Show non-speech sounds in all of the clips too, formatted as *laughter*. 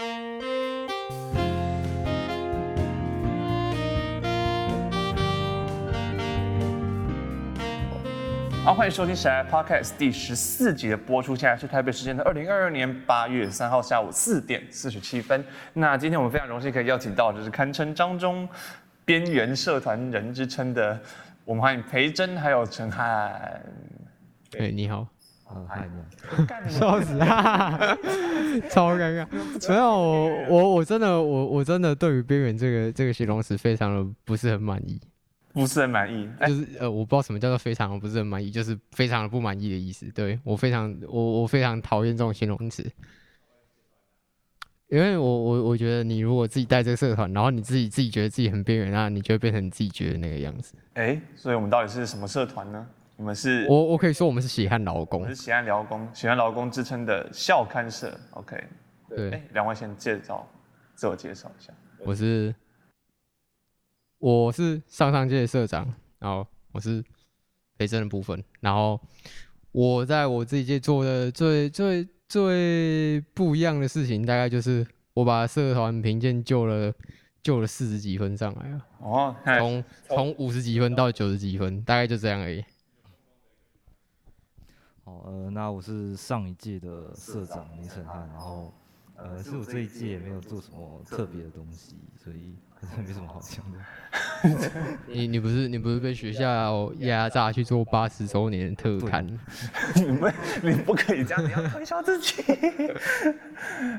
好，欢迎收听《谁来 Podcast》第十四集的播出。现在是台北时间的二零二二年八月三号下午四点四十七分。那今天我们非常荣幸可以邀请到，就是堪称张中边缘社团人之称的，我们欢迎裴真还有陈翰。对、你好。啊，嗨，你。笑死啊！*laughs* 超尴尬。没有，我我我真的我我真的对于边缘这个这个形容词非常的不是很满意。不是很满意，就是呃，我不知道什么叫做非常不是很满意，就是非常的不满意的意思。对，我非常我我非常讨厌这种形容词，因为我我我觉得你如果自己带这个社团，然后你自己自己觉得自己很边缘，那你就会变成你自己觉得那个样子。哎、欸，所以我们到底是什么社团呢？你们是？我我可以说我们是血汗劳工，是血汗劳工，血汗劳工之称的校刊社。OK，对，欸、两位先介绍自我介绍一下。我是。我是上上届社长，然后我是培正的部分，然后我在我这一届做的最最最不一样的事情，大概就是我把社团评鉴救了救了四十几分上来了。哦，从从五十几分到九十几分，大概就这样而已。好，呃，那我是上一届的社长林承翰，然后呃，是我这一届也没有做什么特别的东西，所以。*laughs* 没什么好讲的。你你不是你不是被学校压榨去做八十周年特刊？你们 *laughs* 你不可以这样，你要推销自己。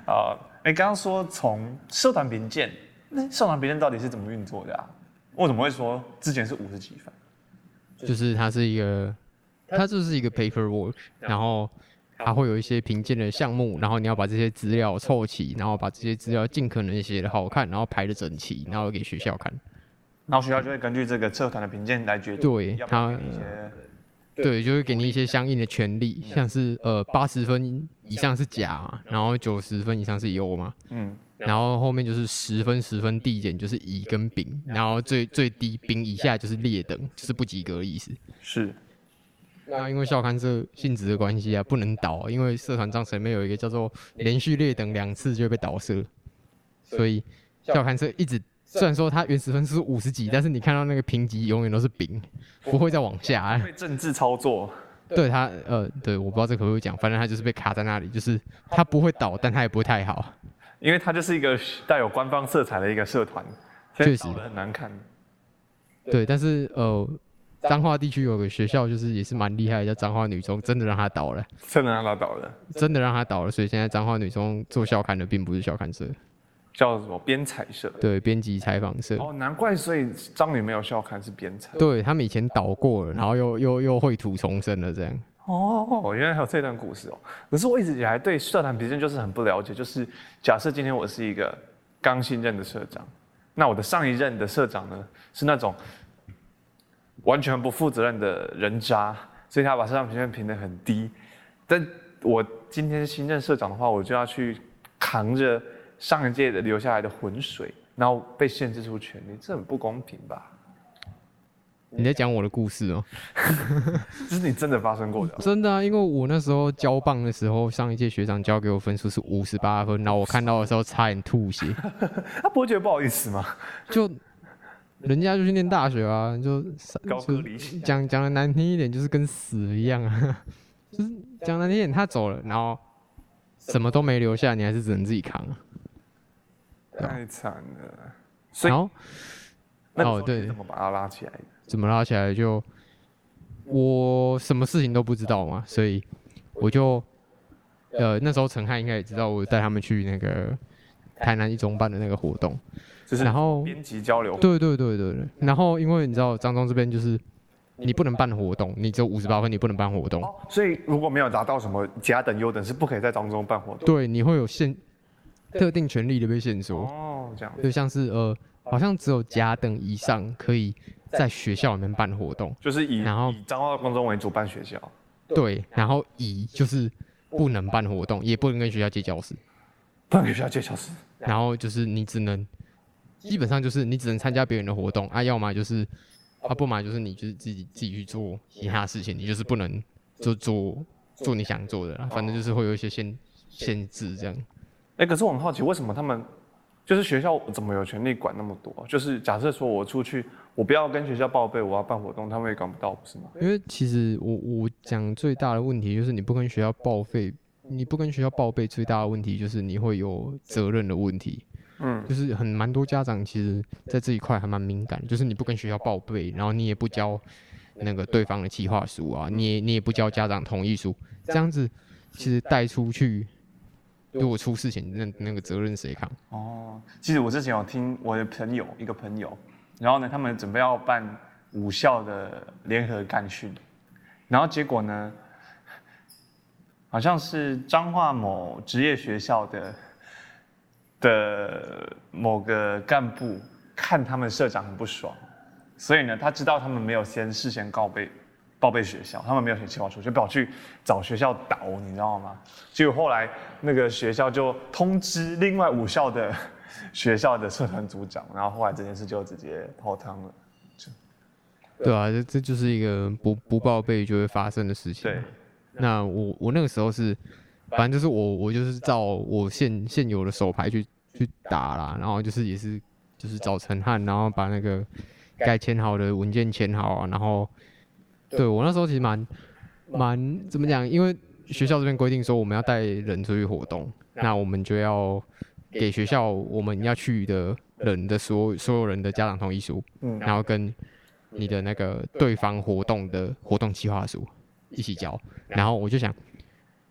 啊，*laughs* 哎，刚刚说从社团评鉴，那社团评鉴到底是怎么运作的啊？我怎么会说之前是五十几分？就是它是一个，它就是一个 paperwork，然后。它会有一些评鉴的项目，然后你要把这些资料凑齐，然后把这些资料尽可能写的好看，然后排的整齐，然后给学校看。然后学校就会根据这个社团的评鉴来决定。对，他，对，就会给你一些相应的权利，像是呃八十分以上是甲嘛，然后九十分以上是优嘛。嗯。然后后面就是十分十分递减就是乙跟丙，然后最最低丙以下就是劣等，就是不及格的意思。是。那因为校刊社性质的关系啊，不能倒，因为社团章程里面有一个叫做连续劣等两次就会被倒社，所以校刊社一直虽然说它原始分数是五十几，但是你看到那个评级永远都是丙，不会再往下。啊。被政治操作。对他，呃，对，我不知道这可不可以讲，反正他就是被卡在那里，就是他不会倒，但他也不会太好，因为他就是一个带有官方色彩的一个社团，确实很难看。对，但是呃。彰化地区有个学校，就是也是蛮厉害的，叫彰化女中，真的让他倒了，真的让他倒了，真的让他倒了。所以现在彰化女中做校刊的并不是校刊社，叫什么编采社？对，编辑采访社。哦，难怪，所以彰女没有校刊是编采。对，他们以前倒过了，然后又又又绘土重生了这样。哦，原来还有这段故事哦。可是我一直以来对社团评鉴就是很不了解，就是假设今天我是一个刚新任的社长，那我的上一任的社长呢是那种。完全不负责任的人渣，所以他把社长评分评得很低。但我今天新任社长的话，我就要去扛着上一届的留下来的浑水，然后被限制出权利，这很不公平吧？你在讲我的故事哦、喔？*laughs* 这是你真的发生过的？真的啊，因为我那时候交棒的时候，上一届学长交给我分数是五十八分，然后我看到的时候差点吐血。*laughs* 他不会觉得不好意思吗？就。人家就去念大学啊，就讲讲的难听一点，就是跟死一样啊。*laughs* 就是讲难听一点，他走了，然后什么都没留下，你还是只能自己扛。太惨了。所以，哦对，怎么把他拉起来？怎么拉起来？就我什么事情都不知道嘛，所以我就呃那时候陈汉应该也知道，我带他们去那个台南一中办的那个活动。然后编辑交流，对对对对对。然后因为你知道彰中这边就是你不能办活动，你只有五十八分，你不能办活动。所以如果没有达到什么甲等优等，是不可以在彰中办活动。对，你会有限特定权利的被限缩。哦，这样。就像是呃，好像只有甲等以上可以在学校里面办活动，就是以然后以彰化高中为主办学校。对，然后乙就是不能办活动，也不能跟学校借教室，不能跟学校借教室。然后就是你只能。基本上就是你只能参加别人的活动啊，要么就是啊，不嘛就是你就是自己自己去做其他事情，你就是不能就做做你想做的啦，反正就是会有一些限限制这样。哎，可是我很好奇，为什么他们就是学校怎么有权利管那么多？就是假设说我出去，我不要跟学校报备，我要办活动，他们也管不到，不是吗？因为其实我我讲最大的问题就是你不跟学校报备，你不跟学校报备最大的问题就是你会有责任的问题。嗯，就是很蛮多家长其实在这一块还蛮敏感，就是你不跟学校报备，然后你也不交那个对方的计划书啊，你也你也不交家长同意书，这样子其实带出去，如果出事情，那那个责任谁扛？哦，其实我之前有听我的朋友一个朋友，然后呢，他们准备要办五校的联合干训，然后结果呢，好像是彰化某职业学校的。的某个干部看他们社长很不爽，所以呢，他知道他们没有先事先告备报备学校，他们没有写计划书，就跑去找学校倒，你知道吗？结果后来那个学校就通知另外五校的学校的社团组长，然后后来这件事就直接泡汤了。对啊，这这就是一个不不报备就会发生的事情。对，那我我那个时候是。反正就是我，我就是照我现现有的手牌去去打啦，然后就是也是就是找陈汉，然后把那个该签好的文件签好啊，然后对我那时候其实蛮蛮怎么讲？因为学校这边规定说我们要带人出去活动，那我们就要给学校我们要去的人的所有所有人的家长同意书，然后跟你的那个对方活动的活动计划书一起交，然后我就想。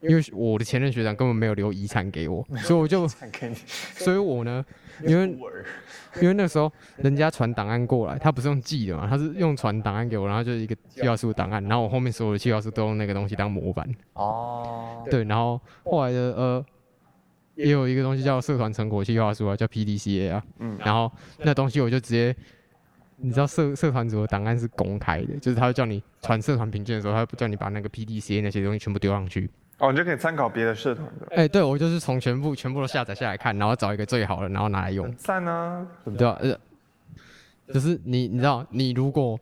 因为我的前任学长根本没有留遗产给我，所以我就，所以我呢，因为因为那时候人家传档案过来，他不是用寄的嘛，他是用传档案给我，然后就是一个计划书档案，然后我后面所有的计划书都用那个东西当模板。哦。对，然后后来的呃，也有一个东西叫社团成果计划书啊，叫 PDCA 啊。嗯。然后那东西我就直接，你知道社社团组的档案是公开的，就是他会叫你传社团评鉴的时候，他会不叫你把那个 PDCA 那些东西全部丢上去。哦，你就可以参考别的社团的。哎、欸，对，我就是从全部全部都下载下来看，然后找一个最好的，然后拿来用。赞啊！对吧？呃，就是你，你知道，你如果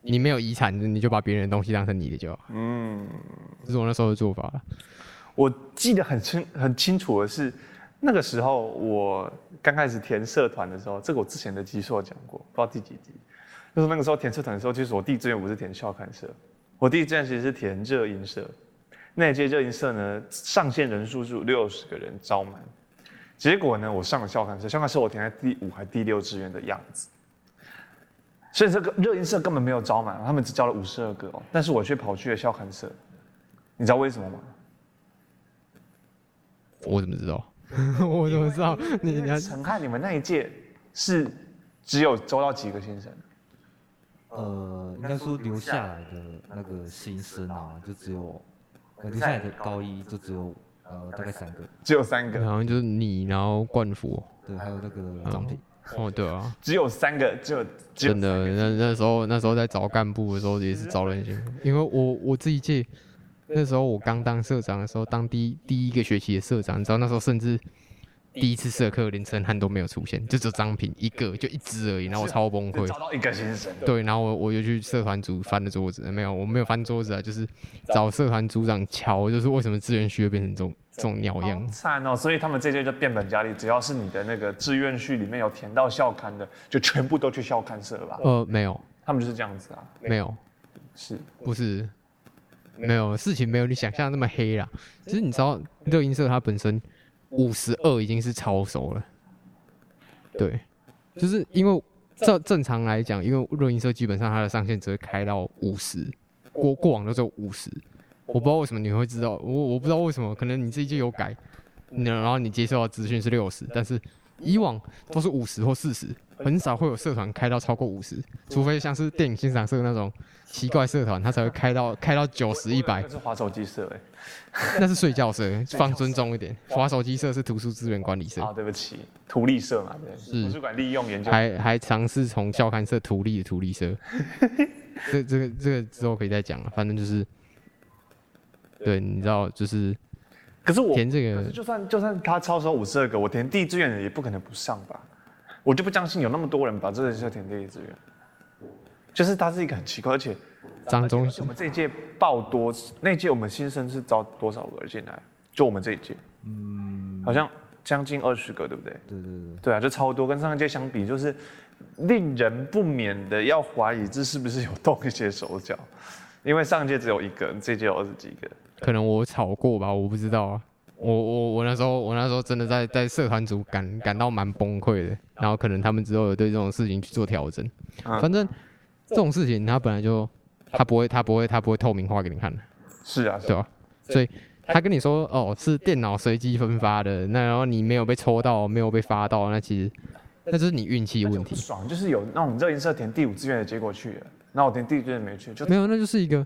你没有遗产，你就把别人的东西当成你的就好。嗯，这是我那时候的做法。我记得很清很清楚的是，那个时候我刚开始填社团的时候，这个我之前的集数有讲过，不知道第几集。就是那个时候填社团的时候，其实我第一志愿不是填校刊社，我第一志愿其实是填热音社。那届热音社呢，上线人数是六十个人招满，结果呢，我上了校刊社，校刊社我填在第五还第六志愿的样子，所以这个热音社根本没有招满，他们只招了五十二个哦，但是我却跑去了校刊社，你知道为什么吗？我怎么知道？*laughs* 我怎么知道？你你陈汉，你们那一届是只有招到几个新生？呃，应该说留下来的那个新生啊，就只有。留下来的高一就只有呃大概三个，只有三个，好像就是你，然后冠福，对，还有那个张平，哦，对啊，只有三个，只有真的，那那时候那时候在找干部的时候也是找人心，因为我我自己届那时候我刚当社长的时候，当第一第一个学期的社长，你知道那时候甚至。第一次社课连陈汉都没有出现，就只有张平一个，就一只而已，然后我超崩溃。找到一个先生。对，然后我我就去社团组翻了桌子，没有，我没有翻桌子啊，就是找社团组长瞧，就是为什么志愿序会变成这种这种鸟样。惨哦，所以他们这届就变本加厉，只要是你的那个志愿序里面有填到校刊的，就全部都去校刊社了吧？呃，没有，他们就是这样子啊。没有，是不是？没有，事情没有你想象的那么黑啦。其实你知道热音社它本身。五十二已经是超熟了，对，就是因为正正常来讲，因为热音社基本上它的上限只会开到五十，过过往都只有五十，我不知道为什么你会知道，我我不知道为什么，可能你自己就有改，然后你接受到资讯是六十，但是以往都是五十或四十，很少会有社团开到超过五十，除非像是电影欣赏社那种奇怪社团，他才会开到开到九十一百。那是滑手机社哎。那是睡觉社，*laughs* 放尊重一点。滑手机社是图书资源管理社。啊，对不起，图利社嘛，对。是图书馆利用研究。还还尝试从校刊社图利的图利社。*laughs* 这这个这个之后可以再讲了，反正就是，对，你知道就是。可是我填这个，就算就算他超收五十二个，我填第一志愿也不可能不上吧？我就不相信有那么多人把这个社填第一志愿。就是他是一个很奇怪，而且。张中，我们这一届报多，那届我们新生是招多少个进来？就我们这一届，嗯，好像将近二十个，对不对？对对对。对啊，就超多，跟上一届相比，就是令人不免的要怀疑这是不是有动一些手脚，因为上一届只有一个，这届有二十几个。可能我吵过吧，我不知道啊。我我我那时候我那时候真的在在社团组感感到蛮崩溃的，然后可能他们之后有对这种事情去做调整。嗯、反正这种事情他本来就他不会他不会他不会透明化给你看的。是啊，对吧？所以他跟你说哦是电脑随机分发的，那然后你没有被抽到，没有被发到，那其实那就是你运气问题。爽就是有那种热音社填第五志愿的结果去了，那我填第一志愿没去，就没有，那就是一个。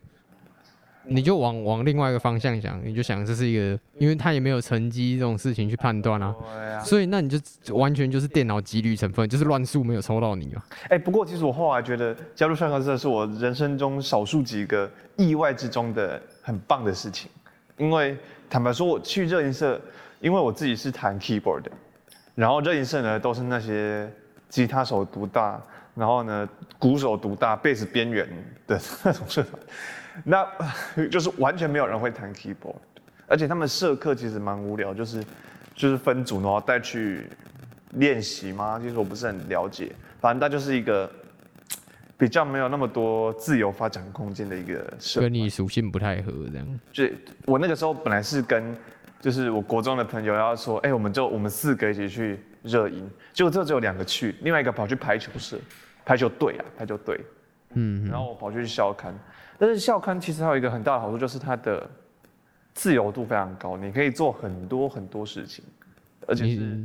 你就往往另外一个方向想，你就想这是一个，因为他也没有成绩这种事情去判断啊，啊所以那你就完全就是电脑几率成分，就是乱数没有抽到你嘛。哎、欸，不过其实我后来觉得加入上课社是我人生中少数几个意外之中的很棒的事情，因为坦白说，我去热音社，因为我自己是弹 keyboard 的，然后热音社呢都是那些吉他手独大，然后呢鼓手独大，贝斯边缘的那种社团。*laughs* 那 *laughs* 就是完全没有人会弹 keyboard，而且他们社课其实蛮无聊，就是就是分组然后带去练习嘛。其实我不是很了解，反正它就是一个比较没有那么多自由发展空间的一个社。跟你属性不太合这样。就我那个时候本来是跟就是我国中的朋友要说，哎、欸，我们就我们四个一起去热音，结果这只有两个去，另外一个跑去排球社、排球队啊，排球队。嗯，然后我跑去校刊。但是校刊其实还有一个很大的好处，就是它的自由度非常高，你可以做很多很多事情，而且是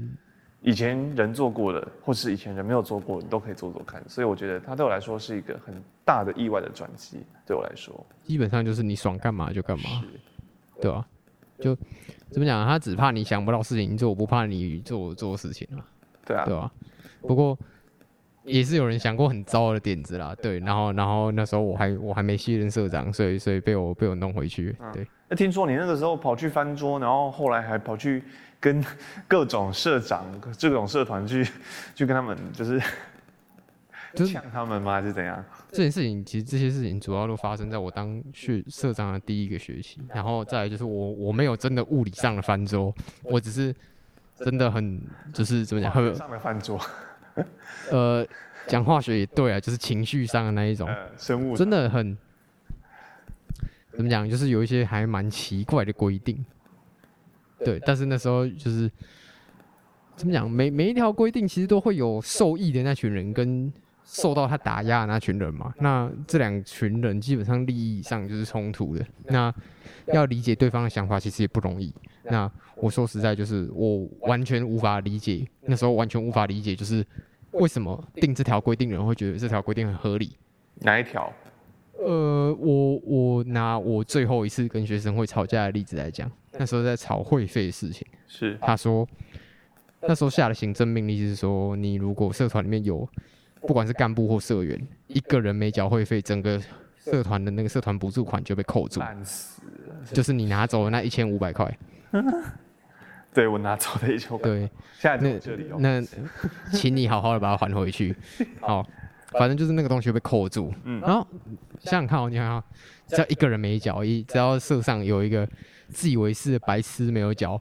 以前人做过的，或是以前人没有做过，你都可以做做看。所以我觉得它对我来说是一个很大的意外的转机。对我来说，基本上就是你爽干嘛就干嘛，对吧？就怎么讲？他只怕你想不到事情做，不怕你做做事情了。对啊，对吧？不过。也是有人想过很糟的点子啦，对，然后然后那时候我还我还没卸任社长，所以所以被我被我弄回去，对。那、啊、听说你那个时候跑去翻桌，然后后来还跑去跟各种社长、各种社团去 *laughs* 去跟他们就是 *laughs* 抢他们吗？还是怎样？这件事情其实这些事情主要都发生在我当去社长的第一个学期，然后再来就是我我没有真的物理上的翻桌，我只是真的很就是怎么讲，很上面翻桌。*laughs* 呃，讲化学也对啊，就是情绪上的那一种，呃、生物真的很怎么讲，就是有一些还蛮奇怪的规定。对，但是那时候就是怎么讲，每每一条规定其实都会有受益的那群人跟受到他打压的那群人嘛。那这两群人基本上利益上就是冲突的。那要理解对方的想法，其实也不容易。那我说实在，就是我完全无法理解，那时候完全无法理解，就是。为什么定这条规定的人会觉得这条规定很合理？哪一条？呃，我我拿我最后一次跟学生会吵架的例子来讲，那时候在吵会费的事情。是，他说那时候下的行政命令是说，你如果社团里面有不管是干部或社员一个人没缴会费，整个社团的那个社团补助款就被扣住，就是你拿走了那一千五百块。*laughs* 对，我拿走的一千五百块。对，现在在这里哦。那，那请你好好的把它还回去。*laughs* 好，反正就是那个东西被扣住。嗯。然后想想看哦，你看啊，只要一个人没缴，一只要社上有一个自以为是的白痴没有缴，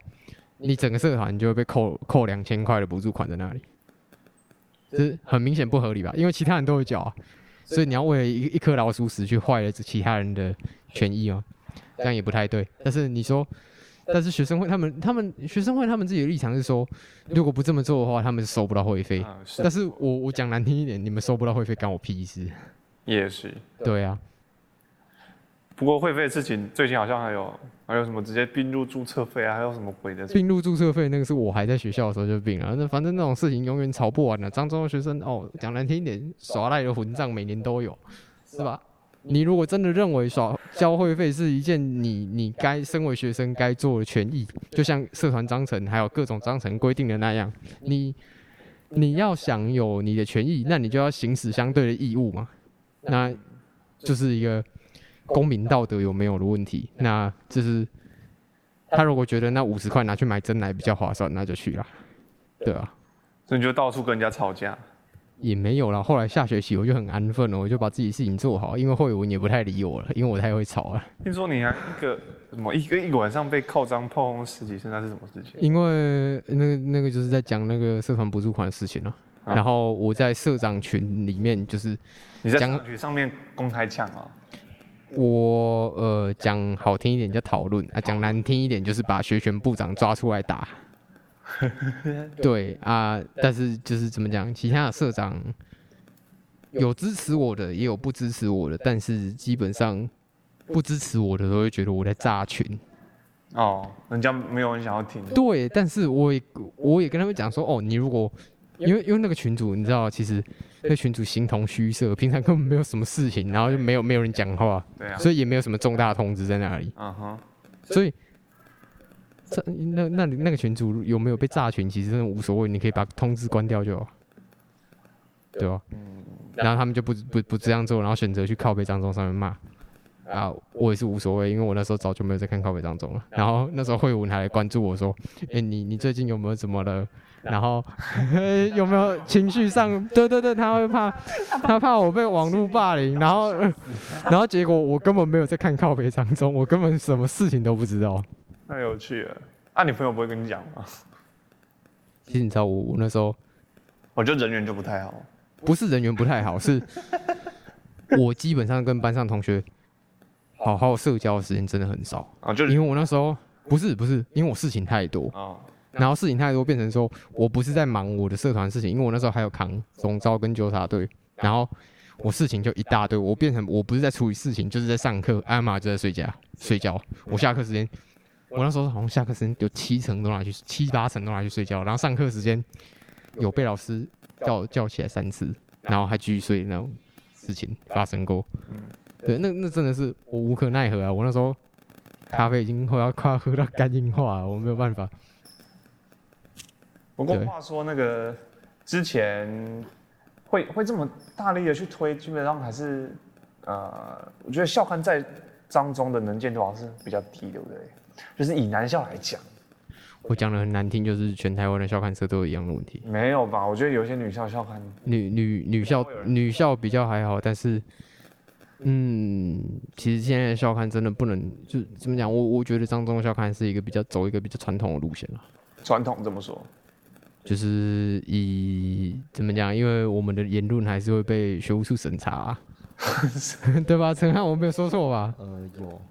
你整个社团就会被扣扣两千块的补助款在那里。这是很明显不合理吧？因为其他人都有缴啊，所以你要为了一一颗老鼠屎去坏了其他人的权益哦，这样也不太对。但是你说。但是学生会他们他们学生会他们自己的立场是说，如果不这么做的话，他们是收不到会费。啊、但是我我讲难听一点，你们收不到会费，干我屁事。也是。对啊。不过会费的事情，最近好像还有还有什么直接并入注册费啊，还有什么鬼的？并入注册费那个是我还在学校的时候就并了。那反正那种事情永远吵不完了。漳州的学生哦，讲难听一点，耍赖的混账每年都有，是吧？你如果真的认为耍交会费是一件你你该身为学生该做的权益，就像社团章程还有各种章程规定的那样，你你要享有你的权益，那你就要行使相对的义务嘛。那就是一个公民道德有没有的问题。那就是他如果觉得那五十块拿去买真奶比较划算，那就去了。对啊，所以你就到处跟人家吵架。也没有了。后来下学期我就很安分了，我就把自己事情做好，因为慧文也不太理我了，因为我太会吵了。听说你还一个什么一个一个晚上被扣章碰十几次，那是什么事情？因为那个那个就是在讲那个社团补助款的事情了。啊、然后我在社长群里面就是你在社长群上面公开呛啊。我呃讲好听一点叫讨论啊，讲难听一点就是把学权部长抓出来打。*laughs* 对啊，但是就是怎么讲，其他的社长有支持我的，也有不支持我的，但是基本上不支持我的都会觉得我在炸群。哦，人家没有人想要听。对，但是我也我也跟他们讲说，哦，你如果因为因为那个群主，你知道，其实那群主形同虚设，平常根本没有什么事情，然后就没有没有人讲话，对啊，所以也没有什么重大通知在那里。嗯哼，所以。这那那你那个群主有没有被炸群？其实真的无所谓，你可以把通知关掉就好，对吧？嗯。然后他们就不不不这样做，然后选择去靠背张中上面骂啊，我也是无所谓，因为我那时候早就没有在看靠北张中了。然后那时候慧文还来关注我说：“哎，你你最近有没有怎么了？然后 *laughs* 有没有情绪上？对对对，他会怕，他怕我被网络霸凌。然后然后结果我根本没有在看靠北张中，我根本什么事情都不知道。”太有趣了，啊，你朋友不会跟你讲吗？*laughs* 其实你知道我，我那时候，*laughs* 我觉得人缘就不太好。不是人缘不太好，是 *laughs* 我基本上跟班上同学好好社交的时间真的很少啊，就因为我那时候不是不是，因为我事情太多啊，然后事情太多变成说我不是在忙我的社团事情，因为我那时候还有扛总招跟纠察队，然后我事情就一大堆，我变成我不是在处理事情，就是在上课，艾玛就在睡觉睡觉，我下课时间。我那时候好像下课时间有七成都拿去，七八成都拿去睡觉，然后上课时间有被老师叫叫起来三次，然后还继续睡那种事情发生过。对，那那真的是我无可奈何啊！我那时候咖啡已经快要快要喝到肝硬化了，我没有办法。不过话说那个之前会会这么大力的去推，基本上还是呃，我觉得校刊在张中的能见度好像是比较低，对不对？就是以男校来讲，我讲的很难听，就是全台湾的校刊社都有一样的问题。没有吧？我觉得有些女校校刊，女女女校女校比较还好，但是，嗯，其实现在的校刊真的不能就怎么讲？我我觉得张中校刊是一个比较走一个比较传统的路线了。传统怎么说？就是以怎么讲？因为我们的言论还是会被学务处审查啊，*laughs* 对吧？陈汉，我没有说错吧？呃，有。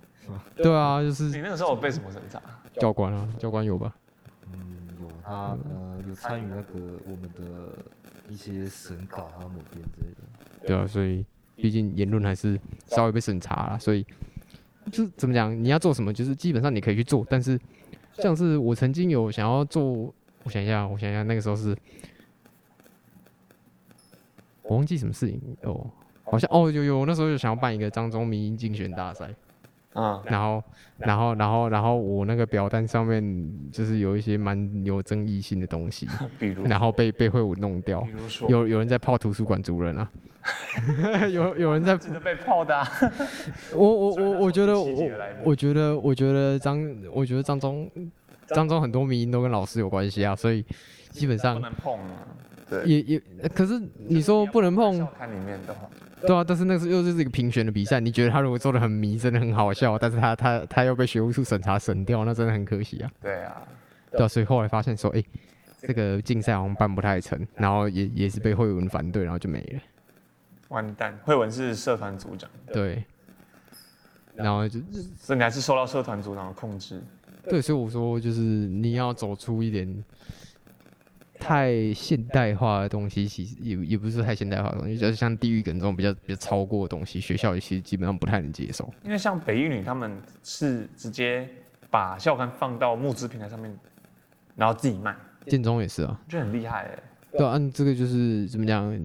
对啊，就是你那个时候有被什么审查？教官啊，教官有吧？嗯，有他呃有参与那个我们的一些审稿啊、某边之类的。对啊，所以毕竟言论还是稍微被审查了，所以就是怎么讲？你要做什么，就是基本上你可以去做。但是像是我曾经有想要做，我想一下，我想一下，那个时候是我忘记什么事情哦，好像哦有有，那时候就想要办一个张忠民意竞选大赛。嗯，然后，然后，然后，然后我那个表单上面就是有一些蛮有争议性的东西，*laughs* 比如，然后被被会武弄掉，有有人在泡图书馆主任啊，*laughs* 有有人在被泡的、啊，我 *laughs* 我我我觉得我我觉得我觉得张我觉得张忠张忠很多名都跟老师有关系啊，所以基本上不能碰啊，对，也也可是你说不能碰，看里面的话。对啊，但是那是又是一个评选的比赛，你觉得他如果做的很迷，真的很好笑，但是他他他又被学务处审查审掉，那真的很可惜啊。对啊，对啊，所以后来发现说，哎、欸，这个竞赛好像办不太成，然后也也是被慧文反对，然后就没了。完蛋，慧文是社团组长。对。然后就，所以你还是受到社团组长的控制。对，所以我说就是你要走出一点。太现代化的东西，其实也也不是太现代化的东西，就是像地狱梗这种比较比较超过的东西，学校其实基本上不太能接受。因为像北一女他们是直接把校刊放到募资平台上面，然后自己卖。建中也是啊，就很厉害哎、欸。对，按、啊、这个就是怎么讲，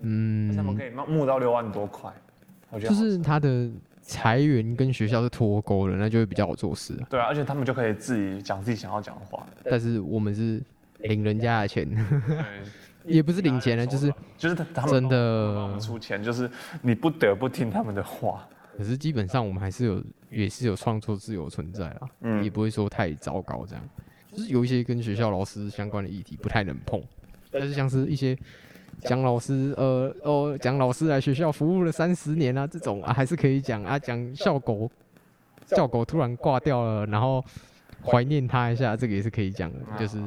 嗯，他们可以募到六万多块，我觉得就是他的财源跟学校是脱钩的，那就会比较好做事。对啊，而且他们就可以自己讲自己想要讲的话。但是我们是。领人家的钱，也不是领钱了，就是就是他真的出钱，就是你不得不听他们的话。可是基本上我们还是有，也是有创作自由存在啊，嗯，也不会说太糟糕这样。就是有一些跟学校老师相关的议题不太能碰，但是像是一些蒋老师，呃，哦，蒋老师来学校服务了三十年啊，这种啊还是可以讲啊，讲校狗，校狗突然挂掉了，然后怀念他一下，这个也是可以讲的，就是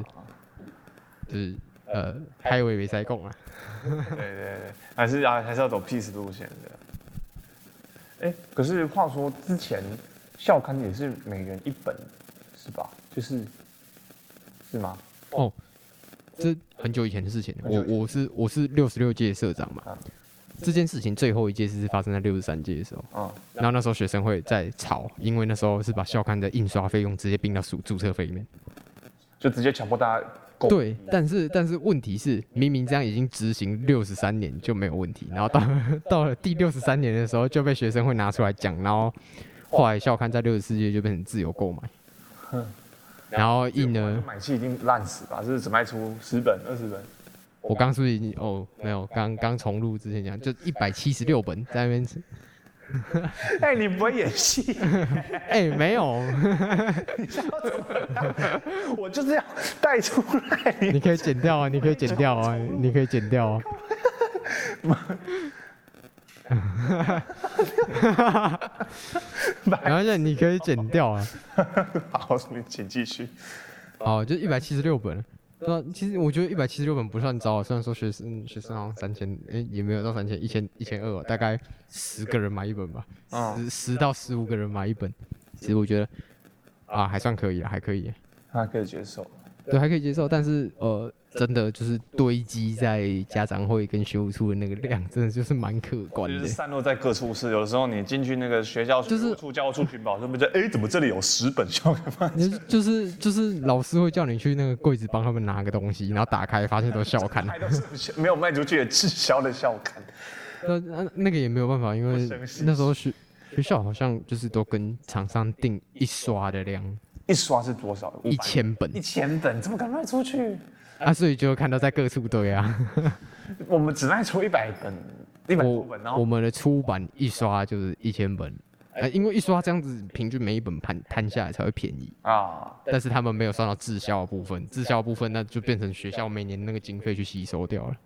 就是呃，开胃没塞共啊，对对对，还是啊还是要走 peace 路线的。哎，可是话说之前校刊也是每人一本，是吧？就是是吗？哦。这很久以前的事情，我我是我是六十六届社长嘛，这件事情最后一届是发生在六十三届的时候，嗯然后那时候学生会在吵，因为那时候是把校刊的印刷费用直接并到注注册费里面，就直接强迫大家。对，但是但是问题是，明明这样已经执行六十三年就没有问题，然后到 *laughs* 到了第六十三年的时候就被学生会拿出来讲，然后后来校刊在六十四届就变成自由购买。然后印呢？买气已经烂死吧？是只卖出十本、二十本？我刚是不是已经哦，没有，刚刚重录之前讲，就一百七十六本在那边。*laughs* 哎、欸，你不会演戏？*laughs* 哎、欸，没有。你怎么？*laughs* 我就是要带出来。你可以剪掉啊，你可以剪掉啊，你可以剪掉啊。然后你可以剪掉啊。好，你请继续。好，就一百七十六本。对啊，其实我觉得一百七十六本不算糟，虽然说学生学生好像三千，哎，也没有到三千，一千一千二，大概十个人买一本吧，十十到十五个人买一本。其实我觉得啊，还算可以啊，还可以，还可以接受。对，还可以接受，但是呃。真的就是堆积在家长会跟学务处的那个量，真的就是蛮可观的。就是散落在各处是，有的时候你进去那个学校就是处、教务处群保，他们就？哎，怎么这里有十本校刊？就是就是老师会叫你去那个柜子帮他们拿个东西，然后打开发现都是校刊，都是没有卖出去的滞销的校刊。那那那个也没有办法，因为那时候学学校好像就是都跟厂商订一刷的量，一刷是多少？一千本，一千本怎么敢卖出去？*laughs* 啊，所以就看到在各处堆啊。*laughs* 我们只卖出一百本，一百多本，然后我们的出版一刷就是一千本，呃，因为一刷这样子平均每一本摊摊下来才会便宜啊。但是他们没有算到滞销的部分，滞销部分那就变成学校每年那个经费去吸收掉了。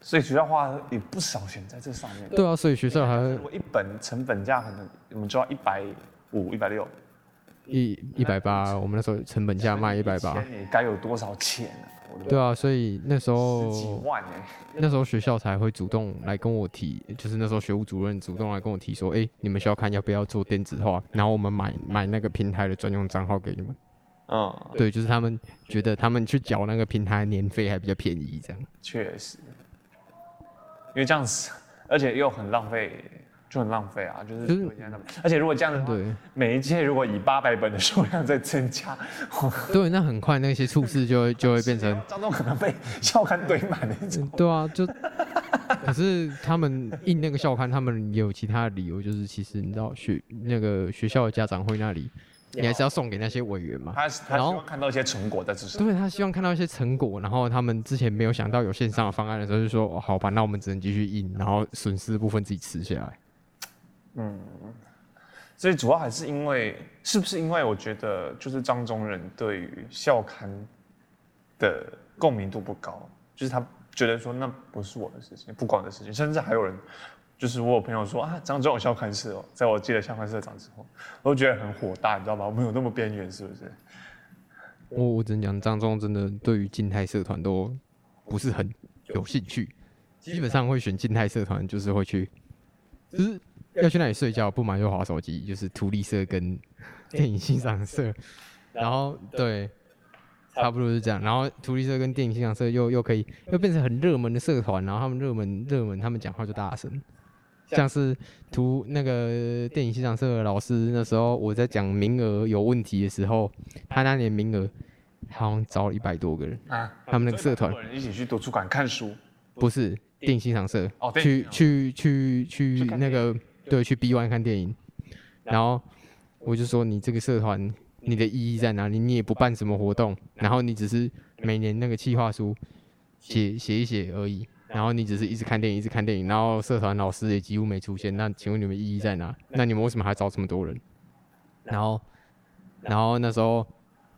所以学校花也不少钱在这上面。对啊，所以学校还我一本成本价可能我们就要一百五、一百六、一一百八。我们那时候成本价卖一百八，你该有多少钱呢？对啊，所以那时候十几万哎，那时候学校才会主动来跟我提，就是那时候学务主任主动来跟我提说，哎，你们需要看要不要做电子化，然后我们买买那个平台的专用账号给你们。嗯，对，就是他们觉得他们去缴那个平台年费还比较便宜，这样。确实，因为这样子，而且又很浪费。就很浪费啊，就是，就是，而且如果这样子，对，每一届如果以八百本的数量在增加，*laughs* 对，那很快那些处室就会 *laughs* 就会变成，张东可能被校刊堆满那种。对啊，就，可是他们印那个校刊，他们也有其他的理由，就是其实你知道学那个学校的家长会那里，你还是要送给那些委员嘛。他他希望看到一些成果在至少。对，他希望看到一些成果，然后他们之前没有想到有线上的方案的时候，就说、哦、好吧，那我们只能继续印，然后损失的部分自己吃下来。嗯，所以主要还是因为，是不是因为我觉得就是张忠仁对于校刊的共鸣度不高，就是他觉得说那不是我的事情，不关我的事情，甚至还有人，就是我有朋友说啊，张忠有校刊社哦，在我接了校刊社长之后，我都觉得很火大，你知道吗？我们有那么边缘是不是？我我只能讲，张忠真的对于静态社团都不是很有兴趣，基本上会选静态社团就是会去，就是。要去那里睡觉，不买就划手机，就是图利社跟电影欣赏社，然后对，差不多。是这样。然后图利社跟电影欣赏社又又可以又变成很热门的社团，然后他们热门热门，他们讲话就大声。像。是图那个电影欣赏社的老师，那时候我在讲名额有问题的时候，他那年名额好像招了一百多个人。啊，他们那个社团。一起去图书馆看书，不是电影。欣赏社，哦去去去去那个。对，去 B One 看电影，然后我就说，你这个社团你的意义在哪里？你也不办什么活动，然后你只是每年那个企划书写写一写而已，然后你只是一直看电影，一直看电影，然后社团老师也几乎没出现。那请问你们意义在哪？那你们为什么还招这么多人？然后，然后那时候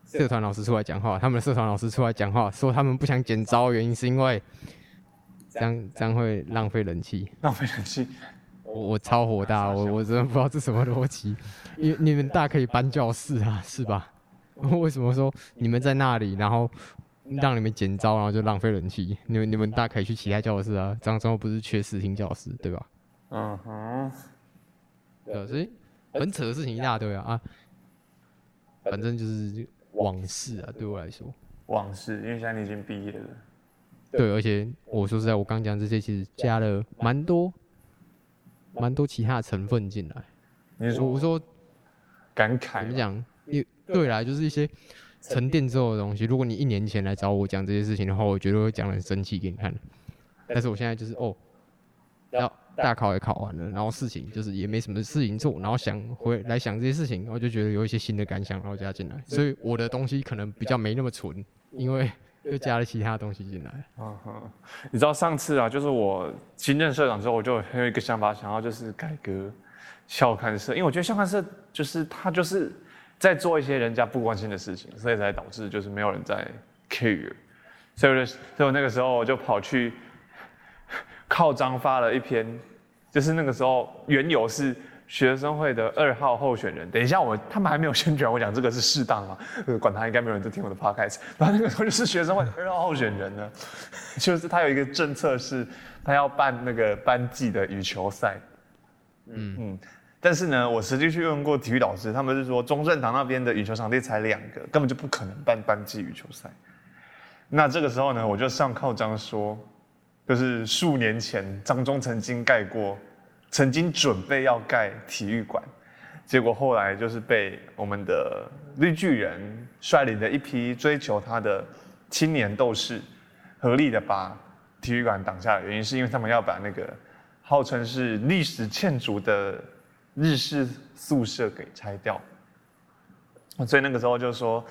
社团老师出来讲话，他们的社团老师出来讲话说，他们不想减招，原因是因为这样这样会浪费人气，浪费人气。我我超火大，我我真的不知道这什么逻辑。*laughs* 你你们大可以搬教室啊，是吧？*laughs* 为什么说你们在那里，然后让你们减招，然后就浪费人气？你们你们大可以去其他教室啊，这样之后不是缺视听教室，对吧？嗯哼，对，所以很扯的事情一大堆啊啊，反正就是往事啊，对我来说。往事，因为现在你已经毕业了。对，而且我说实在，我刚讲这些其实加了蛮多。蛮多其他的成分进来，你说我说感慨怎么讲？一对来就是一些沉淀之后的东西。如果你一年前来找我讲这些事情的话，我绝对会讲得很生气给你看。但是我现在就是哦，要大考也考完了，然后事情就是也没什么事情做，然后想回来想这些事情，然后就觉得有一些新的感想，然后加进来。所以我的东西可能比较没那么纯，因为。*laughs* 又加了其他东西进来。嗯哼，你知道上次啊，就是我新任社长之后，我就很有一个想法，想要就是改革校刊社，因为我觉得校刊社就是他就是在做一些人家不关心的事情，所以才导致就是没有人在 care。所以我就，所以我那个时候我就跑去 *laughs* 靠章发了一篇，就是那个时候缘由是。学生会的二号候选人，等一下我他们还没有宣传，我讲这个是适当吗？*laughs* 管他，应该没有人在听我的 podcast。然后那个时候就是学生会的二号候选人呢，*laughs* 就是他有一个政策是，他要办那个班级的羽球赛。嗯嗯，但是呢，我实际去问过体育老师，他们是说中正堂那边的羽球场地才两个，根本就不可能办班级羽球赛。那这个时候呢，我就上靠章说，就是数年前张忠曾经盖过。曾经准备要盖体育馆，结果后来就是被我们的绿巨人率领的一批追求他的青年斗士，合力的把体育馆挡下来。原因是因为他们要把那个号称是历史建筑的日式宿舍给拆掉。所以那个时候就说：“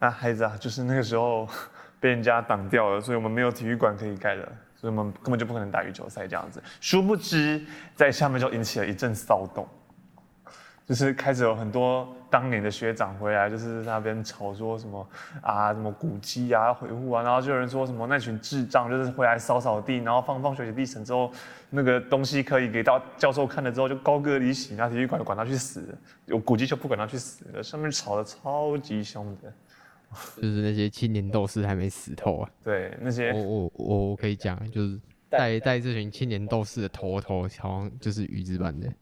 啊，孩子啊，就是那个时候 *laughs* 被人家挡掉了，所以我们没有体育馆可以盖了。”所以我们根本就不可能打羽球赛这样子，殊不知在下面就引起了一阵骚动，就是开始有很多当年的学长回来，就是那边吵说什么啊，什么古迹啊，维护啊，然后就有人说什么那群智障就是回来扫扫地，然后放放学习历程之后，那个东西可以给到教授看了之后就高歌离席，那体育馆管他去死，有古迹就不管他去死了，上面吵得超级凶的。就是那些青年斗士还没死透啊！对，那些我我我可以讲，就是带带这群青年斗士的头头，好像就是宇智班的，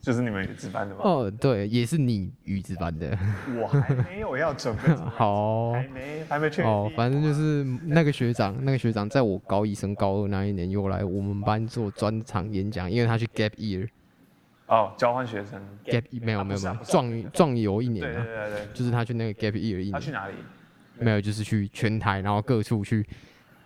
就是你们宇智班的吗？哦，对，也是你宇智班的。我还没有要准备。*laughs* 好，还没还没确定。哦，反正就是那个学长，那个学长在我高一升高二那一年，又来我们班做专场演讲，因为他去 gap year。哦，交换学生。gap 没有没有没有，壮壮游一年啊。对对对，就是他去那个 gap year 一年。他去哪里？没有，就是去全台，然后各处去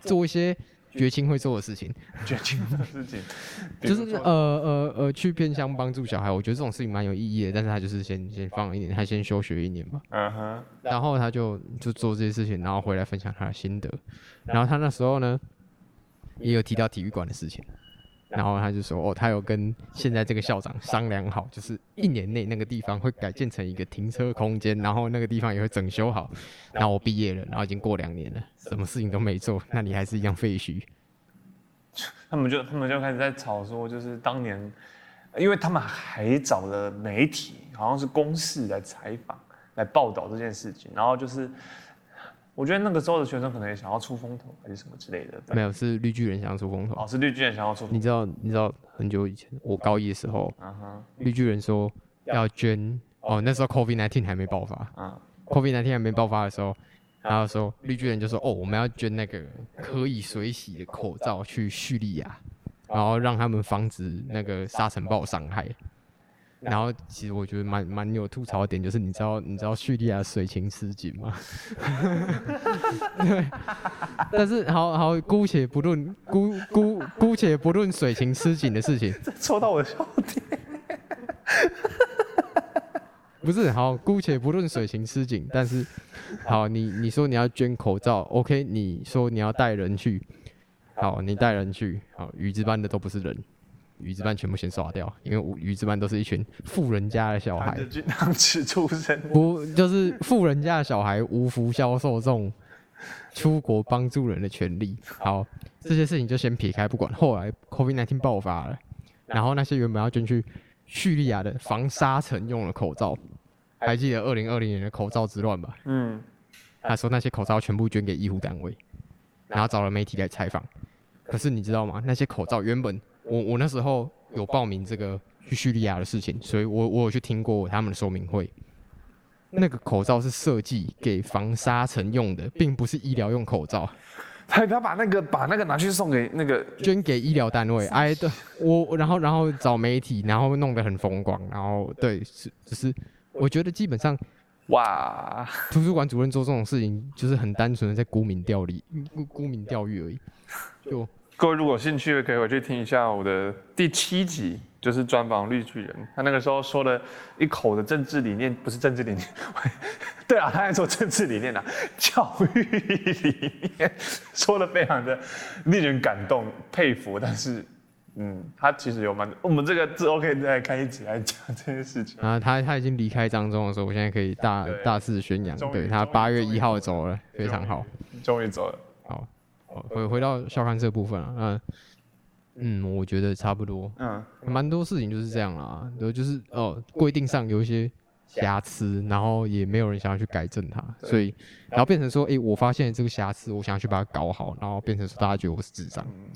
做一些绝青会做的事情。绝青的事情，*laughs* 就是呃呃呃，去偏乡帮助小孩。我觉得这种事情蛮有意义的。但是他就是先先放一年，他先休学一年嘛。嗯哼。然后他就就做这些事情，然后回来分享他的心得。然后他那时候呢，也有提到体育馆的事情。然后他就说：“哦，他有跟现在这个校长商量好，就是一年内那个地方会改建成一个停车空间，然后那个地方也会整修好。然后我毕业了，然后已经过两年了，什么事情都没做，那你还是一样废墟。*laughs* ”他们就他们就开始在吵说，就是当年，因为他们还找了媒体，好像是公视来采访来报道这件事情，然后就是。我觉得那个时候的学生可能也想要出风头，还是什么之类的。没有，是绿巨人想要出风头。哦，是绿巨人想要出风头。你知道，你知道很久以前，我高一的时候，嗯哼，绿巨人说要捐。哦，那时候 COVID nineteen 还没爆发。啊，COVID nineteen 还没爆发的时候，然后说绿巨人就说：“哦，我们要捐那个可以水洗的口罩去叙利亚，然后让他们防止那个沙尘暴伤害。”然后其实我觉得蛮蛮有吐槽的点，就是你知道你知道叙利亚水情吃紧吗？对，*laughs* 但是好好姑且不论姑姑姑且不论水情吃紧的事情，这戳到我的笑点。不是好姑且不论水情吃紧，但是 *laughs* 好你你说你要捐口罩，OK？你说你要带人去，好你带人去，好宇智班的都不是人。宇智班全部先刷掉，因为鱼子班都是一群富人家的小孩，军出身，不就是富人家的小孩，无福消受这种，出国帮助人的权利。好，这些事情就先撇开不管。后来 COVID-19 爆发了，然后那些原本要捐去叙利亚的防沙尘用的口罩，还记得二零二零年的口罩之乱吧？嗯，他说那些口罩全部捐给医护单位，然后找了媒体来采访。可是你知道吗？那些口罩原本我我那时候有报名这个去叙利亚的事情，所以我我有去听过他们的说明会。那个口罩是设计给防沙尘用的，并不是医疗用口罩。他 *laughs* 他把那个把那个拿去送给那个捐给医疗单位。哎，对，*laughs* 我然后然后找媒体，然后弄得很风光。然后对，是只是我觉得基本上，哇，图书馆主任做这种事情就是很单纯的在沽名钓利，沽沽名钓誉而已。就各位如果有兴趣的，可以回去听一下我的第七集。就是专访绿巨人，他那个时候说了一口的政治理念，不是政治理念，对 *laughs* 啊，他在说政治理念啊，教育理念，说的非常的令人感动佩服。但是，嗯，他其实有蛮，我们这个之后可以再来开一集来讲这件事情。啊，他他已经离开张中的时候，我现在可以大大肆宣扬，对他八月一号走了，非常好，终于走了。好，回回到校刊这部分啊，嗯。嗯，我觉得差不多。嗯，蛮多事情就是这样啦，对，就是哦，规定上有一些瑕疵，然后也没有人想要去改正它，所以然后变成说，哎、欸，我发现这个瑕疵，我想要去把它搞好，然后变成说大家觉得我是智障。嗯，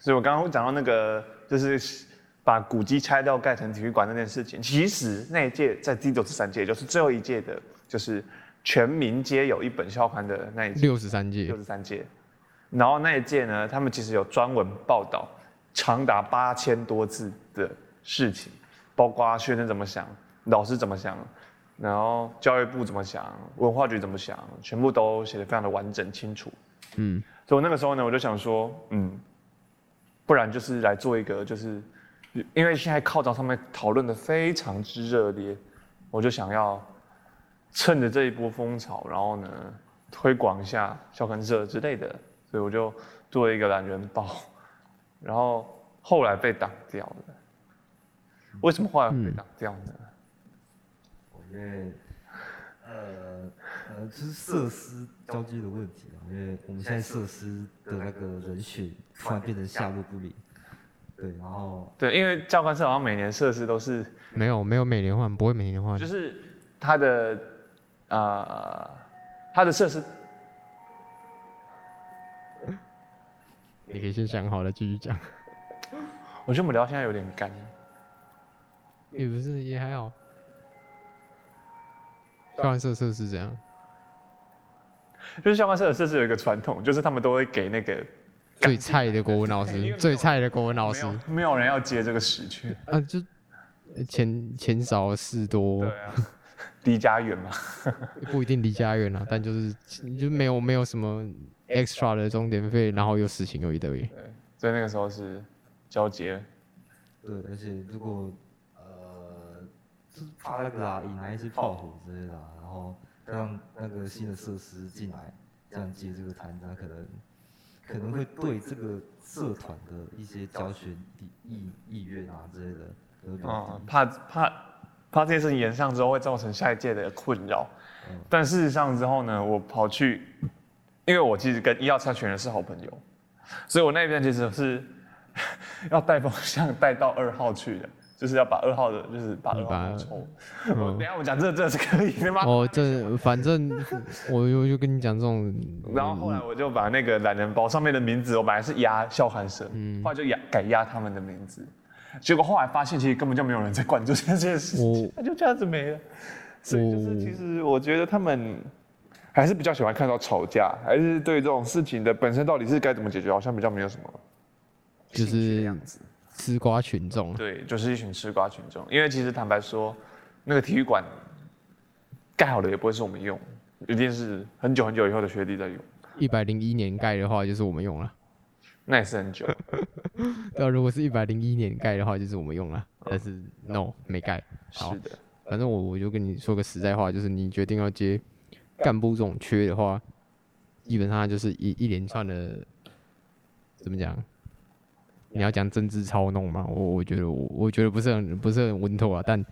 所以我刚刚讲到那个，就是把古迹拆掉盖成体育馆那件事情，其实那一届在第六十三届，就是最后一届的，就是全民皆有一本校刊的那一届，六十三届，六十三届。然后那一届呢，他们其实有专文报道。长达八千多字的事情，包括学生怎么想，老师怎么想，然后教育部怎么想，文化局怎么想，全部都写得非常的完整清楚。嗯，所以我那个时候呢，我就想说，嗯，不然就是来做一个，就是因为现在靠招上面讨论的非常之热烈，我就想要趁着这一波风潮，然后呢推广一下校刊社之类的，所以我就做了一个懒人包。然后后来被挡掉了，为什么后来被挡掉呢？因为呃呃，就是设施交接的问题啊。因为我们现在设施的那个人选突然变成下落不明。对，然后对，因为教官社好像每年设施都是没有没有每年换，不会每年换，就是他的啊、呃，他的设施。你可以先想好了继续讲。我觉得我们聊现在有点干。也不是，也还好。校刊社设施怎样？就是校刊社的设施有一个传统，就是他们都会给那个最菜的国文老师，最菜的国文老师没，没有人要接这个实去。啊，就钱钱少事多。对啊，离家远嘛。不一定离家远啊，但就是就没有没有什么。Extra 的钟点费，然后又事情又一堆，对，所以那个时候是交接。对，而且如果呃，就是怕那个啊，引来一些炮火之类的，然后让那个新的设施进来，这样接这个摊子，可能可能会对这个社团的一些教学意意愿啊之类的，嗯，怕怕怕这件事情延上之后会造成下一届的困扰。嗯，但事实上之后呢，我跑去。因为我其实跟一号参选人是好朋友，所以我那边其实是 *laughs* 要带风向带到二号去的，就是要把二号的，就是把二号抽。我等下我讲这这是可以的吗？哦，这反正我就就跟你讲这种。*laughs* 然后后来我就把那个懒人包上面的名字，我本来是压笑寒蛇，嗯，后来就压改压他们的名字，结果后来发现其实根本就没有人在关注这件事情，那就这样子没了。所以就是其实我觉得他们。还是比较喜欢看到吵架，还是对这种事情的本身到底是该怎么解决，好像比较没有什么，就是这样子，吃瓜群众。对，就是一群吃瓜群众。因为其实坦白说，那个体育馆盖好了也不会是我们用，一定是很久很久以后的学弟在用。一百零一年盖的话，就是我们用了，那也是很久。*laughs* 对啊，如果是一百零一年盖的话，就是我们用了，但是 no 没盖。是的，反正我我就跟你说个实在话，就是你决定要接。干部这种缺的话，基本上就是一一连串的，怎么讲？你要讲政治操弄嘛？我我觉得我我觉得不是很不是很稳妥啊，但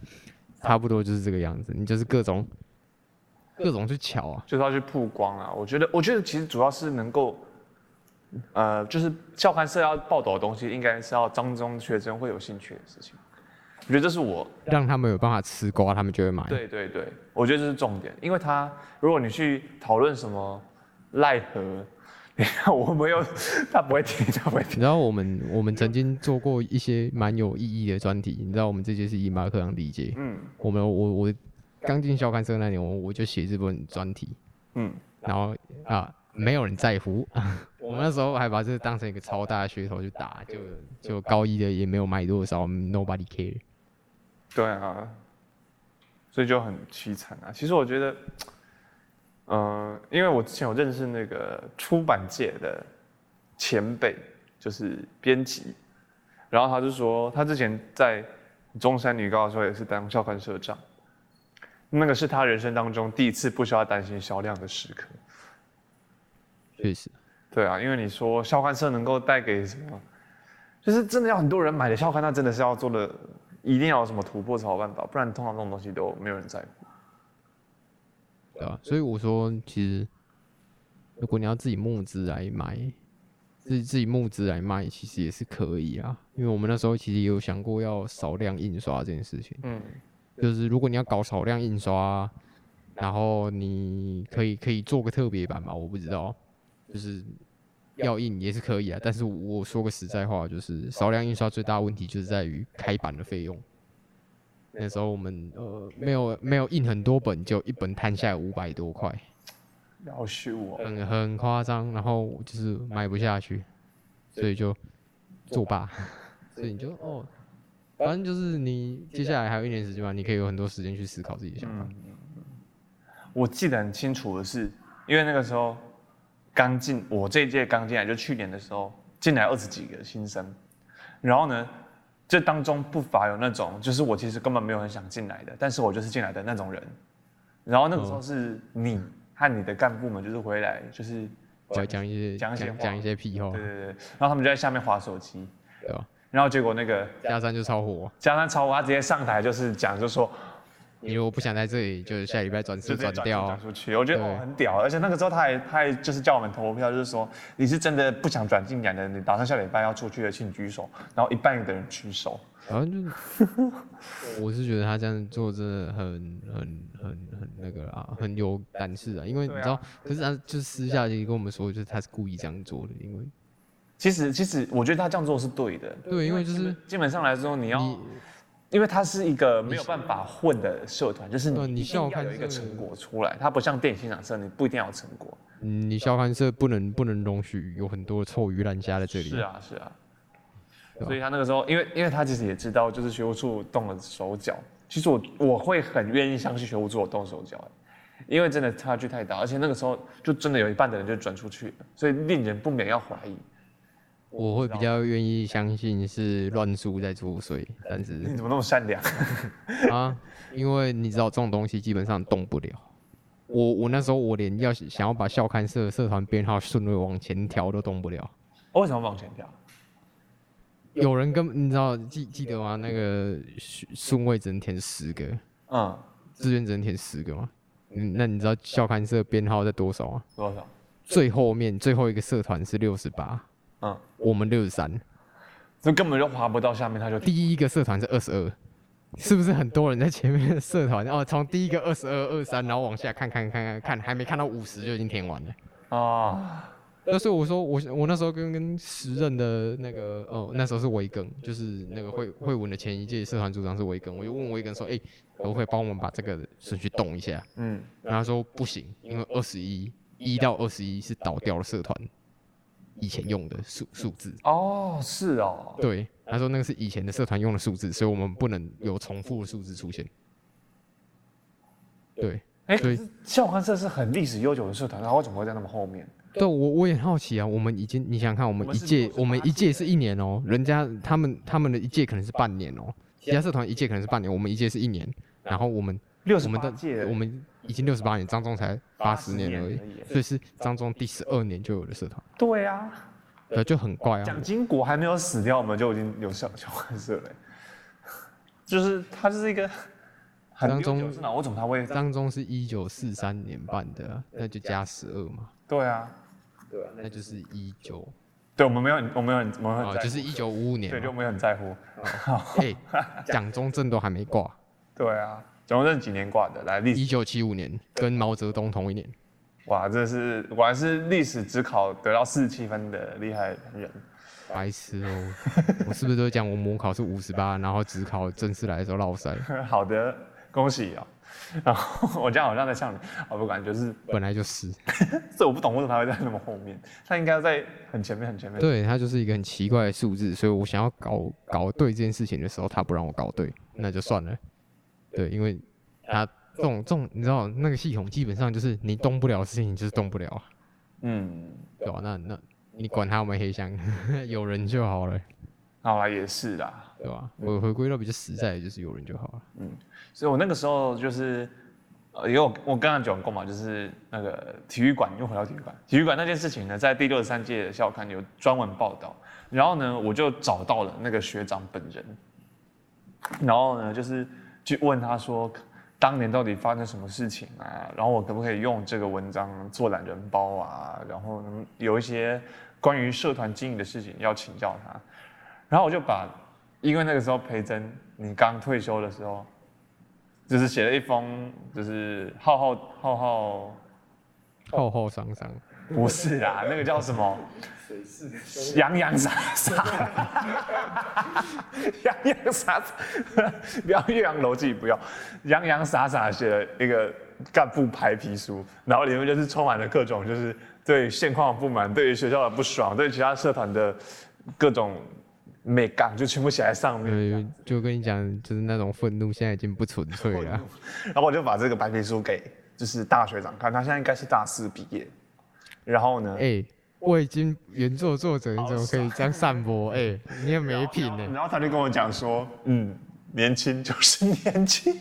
差不多就是这个样子。你就是各种各种去巧啊，就是要去曝光啊。我觉得，我觉得其实主要是能够，呃，就是校刊社要报道的东西，应该是要张中学生会有兴趣的事情。我觉得这是我让他们有办法吃瓜，他们就会买。对对对，我觉得这是重点，因为他如果你去讨论什么奈何，你 *laughs* 看我没有，他不会听，他不会听。你知道我们我们曾经做过一些蛮有意义的专题，你知道我们这届是以马克堂第一届，嗯，我们我我刚进校刊社那年，我我就写这本专题，嗯，然后啊没有人在乎，*laughs* 我们那时候还把这个当成一个超大的噱头去打，就就高一的也没有买多少，nobody care。对啊，所以就很凄惨啊。其实我觉得。嗯、呃，因为我之前有认识那个出版界的前辈，就是编辑，然后他就说，他之前在中山女高的时候也是当校刊社长，那个是他人生当中第一次不需要担心销量的时刻。确实，对啊，因为你说校刊社能够带给什么，就是真的要很多人买的校刊，那真的是要做的，一定要有什么突破才有办法，不然通常这种东西都没有人在乎。对啊，所以我说，其实如果你要自己募资来买，自己自己募资来卖，其实也是可以啊。因为我们那时候其实也有想过要少量印刷这件事情。嗯，就是如果你要搞少量印刷，然后你可以可以做个特别版吧，我不知道，就是要印也是可以啊。但是我说个实在话，就是少量印刷最大的问题就是在于开版的费用。那时候我们呃没有没有印很多本，就一本摊下来五百多块，要修我，很很夸张，然后就是买不下去，所以就作罢。*laughs* 所以你就哦，反正就是你接下来还有一年时间嘛，你可以有很多时间去思考自己的想法。嗯，我记得很清楚的是，因为那个时候刚进我这一届刚进来，就去年的时候进来二十几个新生，然后呢。这当中不乏有那种，就是我其实根本没有很想进来的，但是我就是进来的那种人。然后那个时候是你和你的干部们就是回来，就是讲讲一些讲一些讲一些屁话。对对对，然后他们就在下面划手机。对吧？然后结果那个加山就超火，加山超火，他直接上台就是讲，就说。你如果不想在这里，就是下礼拜转职转掉，转出去。我觉得哦很屌，而且那个时候他还他还就是叫我们投票，就是说你是真的不想转进来的，你打算下礼拜要出去的，请举手。然后一半的人举手，然后就 *laughs* 我是觉得他这样做真的很很很很那个啊，很有胆识啊。因为你知道，可是他就私下就跟我们说，就是他是故意这样做的，因为其实其实我觉得他这样做是对的。对，因为就是基本上来说，你要。因为它是一个没有办法混的社团，就是你需要有一个成果出来，它不像电影欣赏社，你不一定要有成果。你校刊社不能不能容许有很多臭鱼烂虾在这里。是啊是啊，所以他那个时候，因为因为他其实也知道，就是学务处动了手脚。其实我我会很愿意相信学务处有动手脚，因为真的差距太大，而且那个时候就真的有一半的人就转出去了，所以令人不免要怀疑。我会比较愿意相信是乱数在作祟，但是你怎么那么善良 *laughs* 啊？因为你知道这种东西基本上动不了。我我那时候我连要想要把校刊社社团编号顺位往前调都动不了。为什么往前调？有人跟你知道记记得吗？那个顺位只能填十个，嗯，志愿只能填十个吗？嗯，那你知道校刊社编号在多少吗？多少？最后面最后一个社团是六十八。嗯，我们六十三，这根本就滑不到下面，他就第一个社团是二十二，是不是很多人在前面的社团？哦，从第一个二十二、二三，然后往下看看看看看，还没看到五十就已经填完了。哦，那所以我说我我那时候跟跟时任的那个哦，那时候是维根，就是那个会会文的前一届社团组长是维根，我就问维根说，哎、欸，可不可以帮我们把这个顺序动一下？嗯，然后他说不行，因为二十一一到二十一是倒掉的社团。以前用的数数字。哦，是哦，对，他说那个是以前的社团用的数字，所以我们不能有重复的数字出现。对，哎、欸，可是校刊社是很历史悠久的社团，然后为什么会在那么后面？对，我我也很好奇啊。我们已经，你想想看，我们一届，我们一届是一年哦、喔，人家他们他们的一届可能是半年哦、喔，其他社团一届可能是半年，我们一届是一年，然后我们六十八届，我们已经六十八年，张忠才八十年而已，所以是张忠第十二年就有了社团。对啊，呃，就很怪啊。蒋经国还没有死掉，我们就已经有校校刊社了。就是他就是一个很张忠是哪？我怎么他会？张忠是一九四三年办的啊，那就加十二嘛，对啊，对啊，那就是一九，对我们没有很，我们有很，我们很哦，在乎就是一九五五年对，就嘛。没有很在乎。*laughs* 哎，蒋中正都还没挂，对啊，蒋中正几年挂的？来历史，一九七五年跟毛泽东同一年。哇，这是果然是历史只考得到四十七分的厉害人。白痴哦、我是不是都讲我模考是五十八，然后只考正式来的时候落三？*laughs* 好的，恭喜哦。然后我这样好像在向你，我不管，就是本来就是，*laughs* 这我不懂为什么他会在那么后面，他应该在很前面很前面。对，他就是一个很奇怪的数字，所以我想要搞搞对这件事情的时候，他不让我搞对，那就算了。对，因为他这种这种，你知道那个系统基本上就是你动不了的事情，就是动不了啊，嗯，对吧、那那你管他有没有黑箱，*laughs* 有人就好了，好啦，也是啦。对吧？我回归到比较实在的，就是有人就好了。嗯所以我那个时候就是，呃，因为我我刚刚讲过嘛，就是那个体育馆又回到体育馆，体育馆那件事情呢，在第六十三届的校刊有专门报道，然后呢，我就找到了那个学长本人，然后呢，就是去问他说，当年到底发生什么事情啊？然后我可不可以用这个文章做懒人包啊？然后，有一些关于社团经营的事情要请教他，然后我就把，因为那个时候培珍你刚退休的时候。就是写了一封，就是浩浩浩浩，浩浩桑桑，不是啦，*laughs* 那个叫什么？洋洋洒洒，洋洋洒洒，*laughs* 不要岳阳楼记，不要洋洋洒洒写了一个干部白皮书，然后里面就是充满了各种就是对现况不满，对于学校的不爽，对其他社团的各种。美感就全部写在上面，对，就跟你讲，就是那种愤怒，现在已经不纯粹了。*laughs* 然后我就把这个白皮书给就是大学长看，他现在应该是大四毕业。然后呢？哎、欸，我已经原作作者，你怎么可以这样散播？哎、欸，你也没品呢。然后他就跟我讲说，嗯，年轻就是年轻。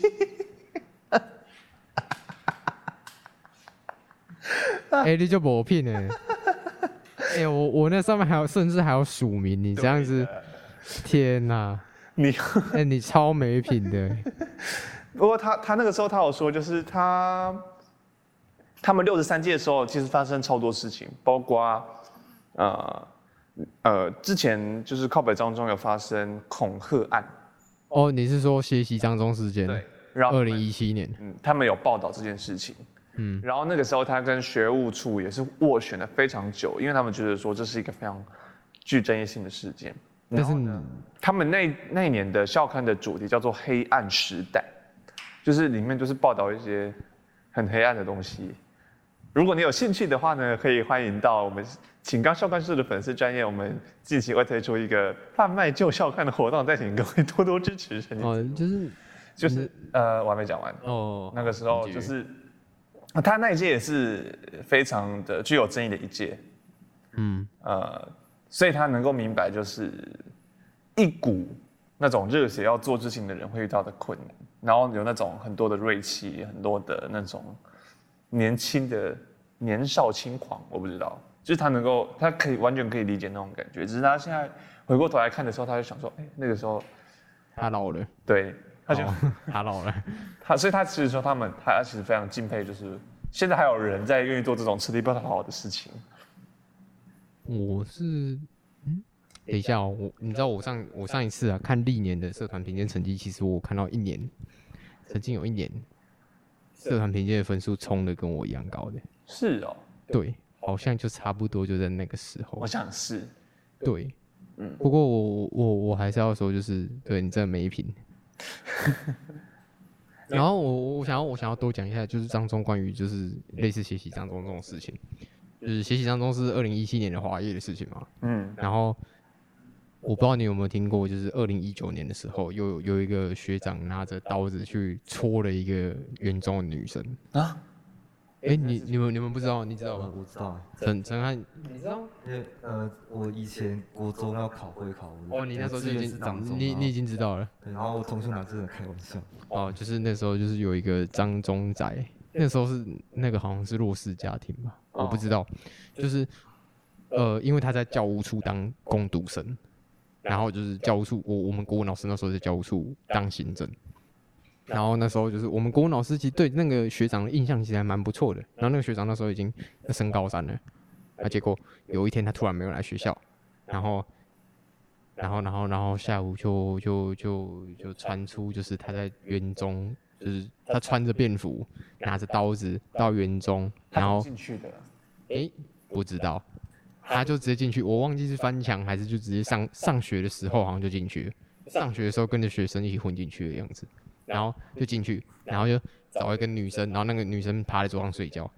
*laughs* 哎、欸，你就没品呢？哎、欸，我我那上面还有，甚至还有署名，你这样子。天呐，你哎、欸，你超没品的。*laughs* 不过他他那个时候他有说，就是他他们六十三届的时候，其实发生超多事情，包括呃呃之前就是靠北张中有发生恐吓案。哦，你是说学习张中事件？对，然后二零一七年，嗯，他们有报道这件事情。嗯，然后那个时候他跟学务处也是斡旋了非常久，因为他们觉得说这是一个非常具争议性的事件。但是呢，他们那那一年的校刊的主题叫做“黑暗时代”，就是里面就是报道一些很黑暗的东西。如果你有兴趣的话呢，可以欢迎到我们请刚校刊社的粉丝专业，我们近期会推出一个贩卖旧校刊的活动，再请各位多多支持。哦，就是就是呃，我还没讲完哦。那个时候就是他那一届也是非常的具有争议的一届。嗯，呃。所以他能够明白，就是一股那种热血要做事情的人会遇到的困难，然后有那种很多的锐气，很多的那种年轻的年少轻狂，我不知道，就是他能够，他可以完全可以理解那种感觉，只是他现在回过头来看的时候，他就想说，哎、欸，那个时候他老了，对，他就、哦、他老了，*laughs* 他所以他其实说他们，他其实非常敬佩，就是现在还有人在愿意做这种吃力不讨好的事情。我是，嗯，等一下。哦，我你知道我上我上一次啊看历年的社团平均成绩，其实我看到一年，曾经有一年，社团评鉴的分数冲的跟我一样高的。是哦，对，好像就差不多就在那个时候。我想是，对，嗯，不过我我我还是要说，就是对你真的没品。*laughs* 然后我我想要我想要多讲一下，就是张中关于就是类似学习张中这种事情。就是学习张忠是二零一七年的华业的事情嘛，嗯，然后我不知道你有没有听过，就是二零一九年的时候，有有一个学长拿着刀子去戳了一个园中的女生。啊，哎、欸，你你们你们不知道，你知道吗？我知道，陈陈汉，你知道？因为呃，我以前国中要考会考，哦，你那时候就已经，你你已经知道了，然后我同学拿这个开玩笑，哦，就是那时候就是有一个张中仔。那时候是那个好像是弱势家庭吧，我不知道，就是呃，因为他在教务处当工读生，然后就是教务处，我我们国文老师那时候在教务处当行政，然后那时候就是我们国文老师其实对那个学长的印象其实还蛮不错的。然后那个学长那时候已经升高三了，啊，结果有一天他突然没有来学校，然后，然后，然后，然后下午就就就就传出就是他在园中，就是他穿着便服，拿着刀子到园中，然后进去的，诶，不知道，他就直接进去，我忘记是翻墙还是就直接上上学的时候好像就进去了，上学的时候跟着学生一起混进去的样子。然后就进去，然后就找一个女生，然后那个女生趴在桌上睡觉，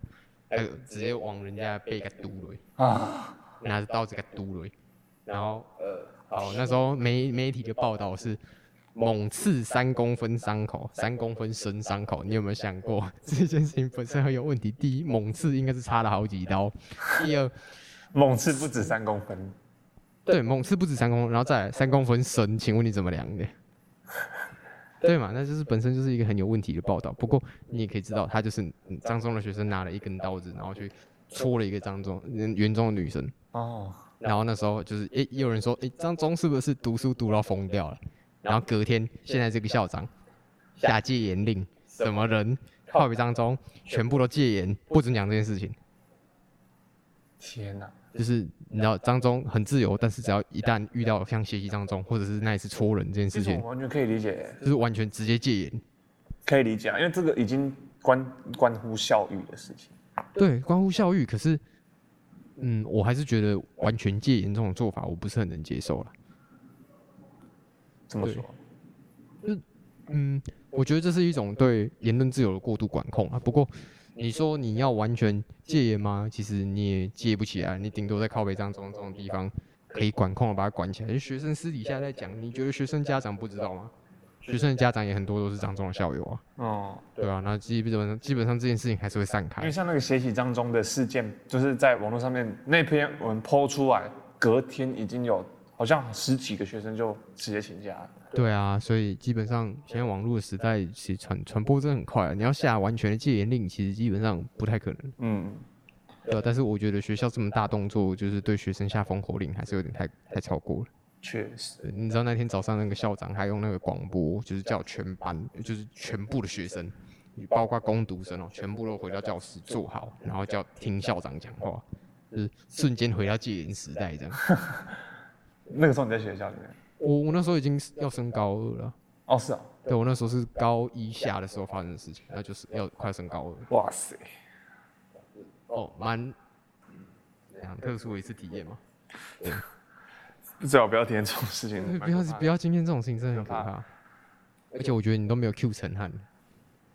他就直接往人家背给嘟了，啊，拿着刀子给嘟了，然后呃，好，那时候媒媒体的报道是猛刺三公分伤口，三公分深伤口，你有没有想过 *laughs* 这件事情本身很有问题？第一，猛刺应该是插了好几刀；第二，猛刺不止三公分，对，猛刺不止三公分，然后再来三公分深，请问你怎么量的？*laughs* 对嘛，那就是本身就是一个很有问题的报道。不过你也可以知道，他就是张中的学生拿了一根刀子，然后去戳了一个张中园中的女生。哦。然后那时候就是，诶，也有人说，诶，张中是不是读书读到疯掉了？然后隔天，现在这个校长下戒严令，什么人靠北张中，全部都戒严，不准讲这件事情。天哪！就是你知道张中很自由，但是只要一旦遇到像学习张中或者是那一次戳人这件事情，完全可以理解，就是完全直接戒严，可以理解啊，因为这个已经关关乎校誉的事情。对，关乎校誉，可是，嗯，我还是觉得完全戒严这种做法，我不是很能接受了。怎么说？就嗯，我觉得这是一种对言论自由的过度管控啊。不过。你说你要完全戒严吗？其实你也戒不起来，你顶多在靠北张中这种地方可以管控的把它管起来。学生私底下在讲，你觉得学生家长不知道吗？学生的家长也很多都是张中的校友啊。哦，对啊，那基本上基本上这件事情还是会散开。因为像那个血洗张中的事件，就是在网络上面那篇文 po 出来，隔天已经有好像十几个学生就直接请假了。对啊，所以基本上现在网络的时代，其实传传播真的很快啊。你要下完全的戒严令，其实基本上不太可能。嗯，对，但是我觉得学校这么大动作，就是对学生下封口令，还是有点太太超过了。确实，你知道那天早上那个校长还用那个广播，就是叫全班，就是全部的学生，包括攻读生哦，全部都回到教室坐好，然后叫听校长讲话，就是瞬间回到戒严时代这样。*laughs* 那个时候你在学校里面？我我那时候已经要升高二了。哦，是啊。对，我那时候是高一下的时候发生的事情，那就是要快升高二。哇塞。哦，蛮，很特殊的一次体验嘛。对。*laughs* 最好不要体验这种事情。不要不要经验这种事情，真的很可怕。而且我觉得你都没有 Q 陈汉。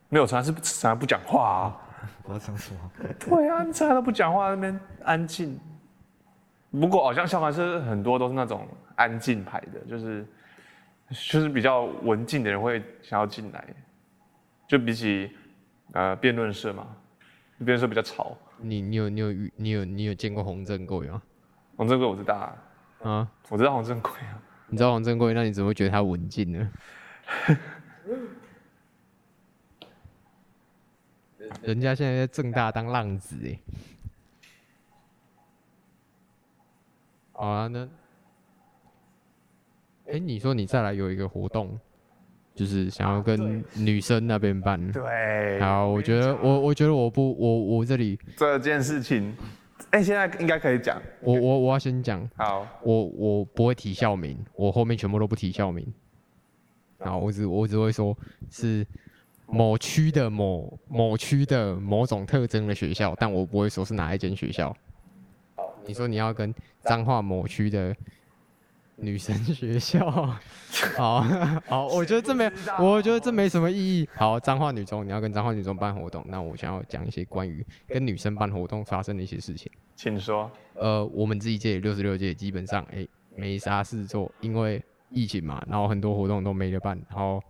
没有，陈汉是陈汉不讲话啊。*laughs* 我要讲什么。对啊，陈汉都不讲话，那边安静。不过好像校团是很多都是那种安静派的，就是就是比较文静的人会想要进来，就比起呃辩论社嘛，辩论社比较吵。你你有你有你有你有见过洪正贵吗？洪正贵我知道啊，啊，我知道洪正贵啊。你知道洪正贵，那你怎么会觉得他文静呢？*laughs* 人家现在在正大当浪子哎。好啊，那，哎、欸，你说你再来有一个活动，就是想要跟女生那边办。对。好，我觉得我我觉得我不我我这里这件事情，哎、欸，现在应该可以讲。我我我要先讲。好。我我不会提校名，我后面全部都不提校名。好，我只我只会说是某区的某某区的某种特征的学校，但我不会说是哪一间学校。你说你要跟彰化某区的女生学校，好好，我觉得这没，我觉得这没什么意义。好，彰化女中，你要跟彰化女中办活动，那我想要讲一些关于跟女生办活动发生的一些事情。请说。呃，我们这一届六十六届基本上哎、欸、没啥事做，因为疫情嘛，然后很多活动都没得办，然后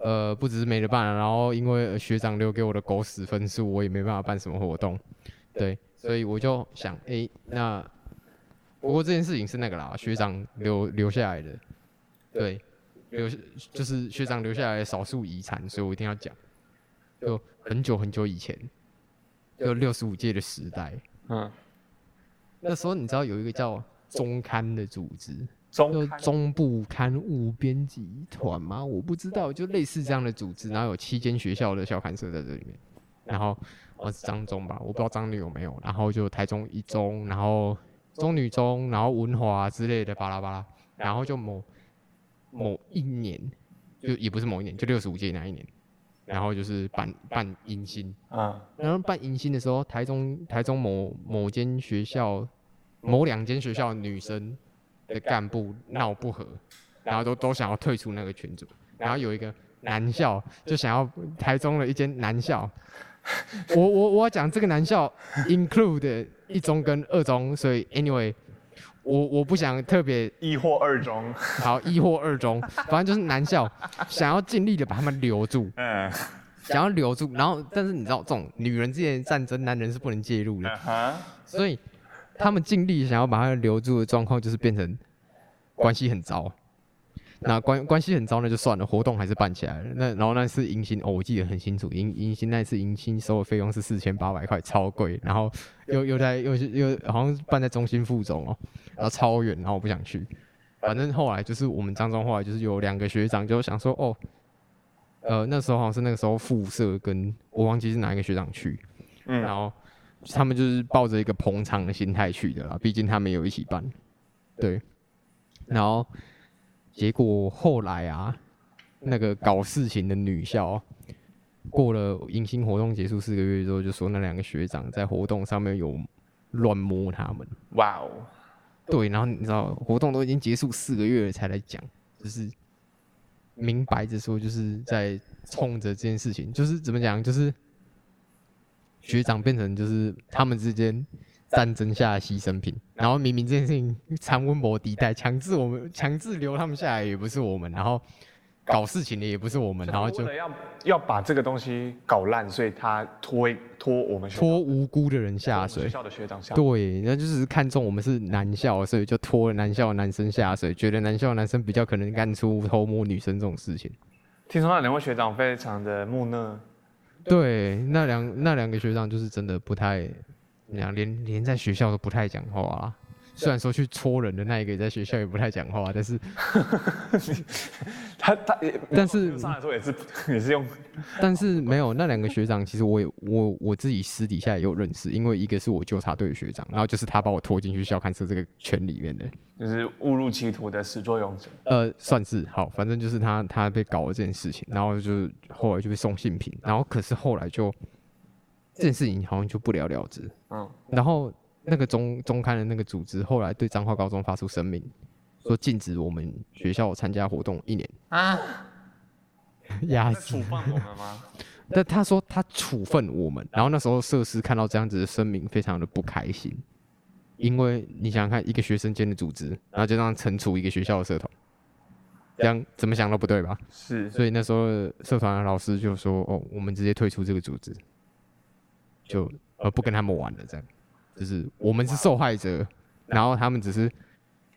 呃不只是没得办，然后因为学长留给我的狗屎分数，我也没办法办什么活动，对。所以我就想，哎、欸，那不过这件事情是那个啦，学长留留下来的，对，留就是学长留下来的少数遗产，所以我一定要讲。就很久很久以前，就六十五届的时代，嗯，那时候你知道有一个叫中刊的组织，中中部刊物编辑团吗？我不知道，就类似这样的组织，然后有七间学校的校刊社在这里面，然后我是彰中吧，我不知道彰女有没有，然后就台中一中，然后中女中，然后文华之类的巴拉巴拉，然后就某某一年，就也不是某一年，就六十五届那一年，然后就是办办迎新，啊，然后办迎新的时候，台中台中某某间学校，某两间学校的女生的干部闹不和，然后都都想要退出那个群组，然后有一个男校就想要台中的一间男校，*laughs* 我我我要讲这个男校 include 一中跟二中，所以 anyway，我我不想特别一或二中，好一或二中，反正就是男校想要尽力的把他们留住。*laughs* 嗯，想要留住，然后但是你知道这种女人之间的战争，男人是不能介入的，所以他们尽力想要把他留住的状况，就是变成关系很糟。那关关系很糟，那就算了，活动还是办起来了。那然后那次迎新，哦，我记得很清楚，迎迎新那次迎新收的费用是四千八百块，超贵。然后又又在又又好像是办在中心附中哦，然后超远，然后我不想去。反正后来就是我们彰中后来就是有两个学长就想说，哦。呃，那时候好像是那个时候副社跟我忘记是哪一个学长去，嗯，然后他们就是抱着一个捧场的心态去的啦，毕竟他们有一起办，对，然后结果后来啊，那个搞事情的女校过了迎新活动结束四个月之后，就说那两个学长在活动上面有乱摸他们，哇哦，对，然后你知道活动都已经结束四个月了才来讲，就是。明白着说，就是在冲着这件事情，就是怎么讲，就是学长变成就是他们之间战争下的牺牲品，然后明明这件事情藏温博敌待，强制我们强制留他们下来也不是我们，然后搞。事情的也不是我们，然后就要要把这个东西搞烂，所以他拖拖我们拖无辜的人下水，学校的学长下。水，对，那就是看中我们是男校，所以就拖了男校的男生下水，觉得男校的男生比较可能干出偷摸女生这种事情。听说那两位学长非常的木讷，对，那两那两个学长就是真的不太，两连连在学校都不太讲话啊。虽然说去戳人的那一个在学校也不太讲话，但是 *laughs* 他他也，*laughs* 但是上来说也是也是用，但是没有那两个学长，其实我也我我自己私底下也有认识，因为一个是我纠察队的学长，然后就是他把我拖进去校刊社这个圈里面的，就是误入歧途的始作俑者。呃，算是好，反正就是他他被搞了这件事情，然后就后来就被送性平，然后可是后来就这件事情好像就不了了之，嗯，然后。那个中中刊的那个组织后来对彰化高中发出声明，说禁止我们学校参加活动一年。啊，*laughs* 压死。处分我们吗？*laughs* 但他说他处分我们，然后那时候设施看到这样子的声明，非常的不开心，因为你想想看，一个学生间的组织，然后就这样惩处一个学校的社团，这样怎么想都不对吧？是，所以那时候社团的老师就说：“哦，我们直接退出这个组织，就呃不跟他们玩了。”这样。就是我们是受害者，然后他们只是，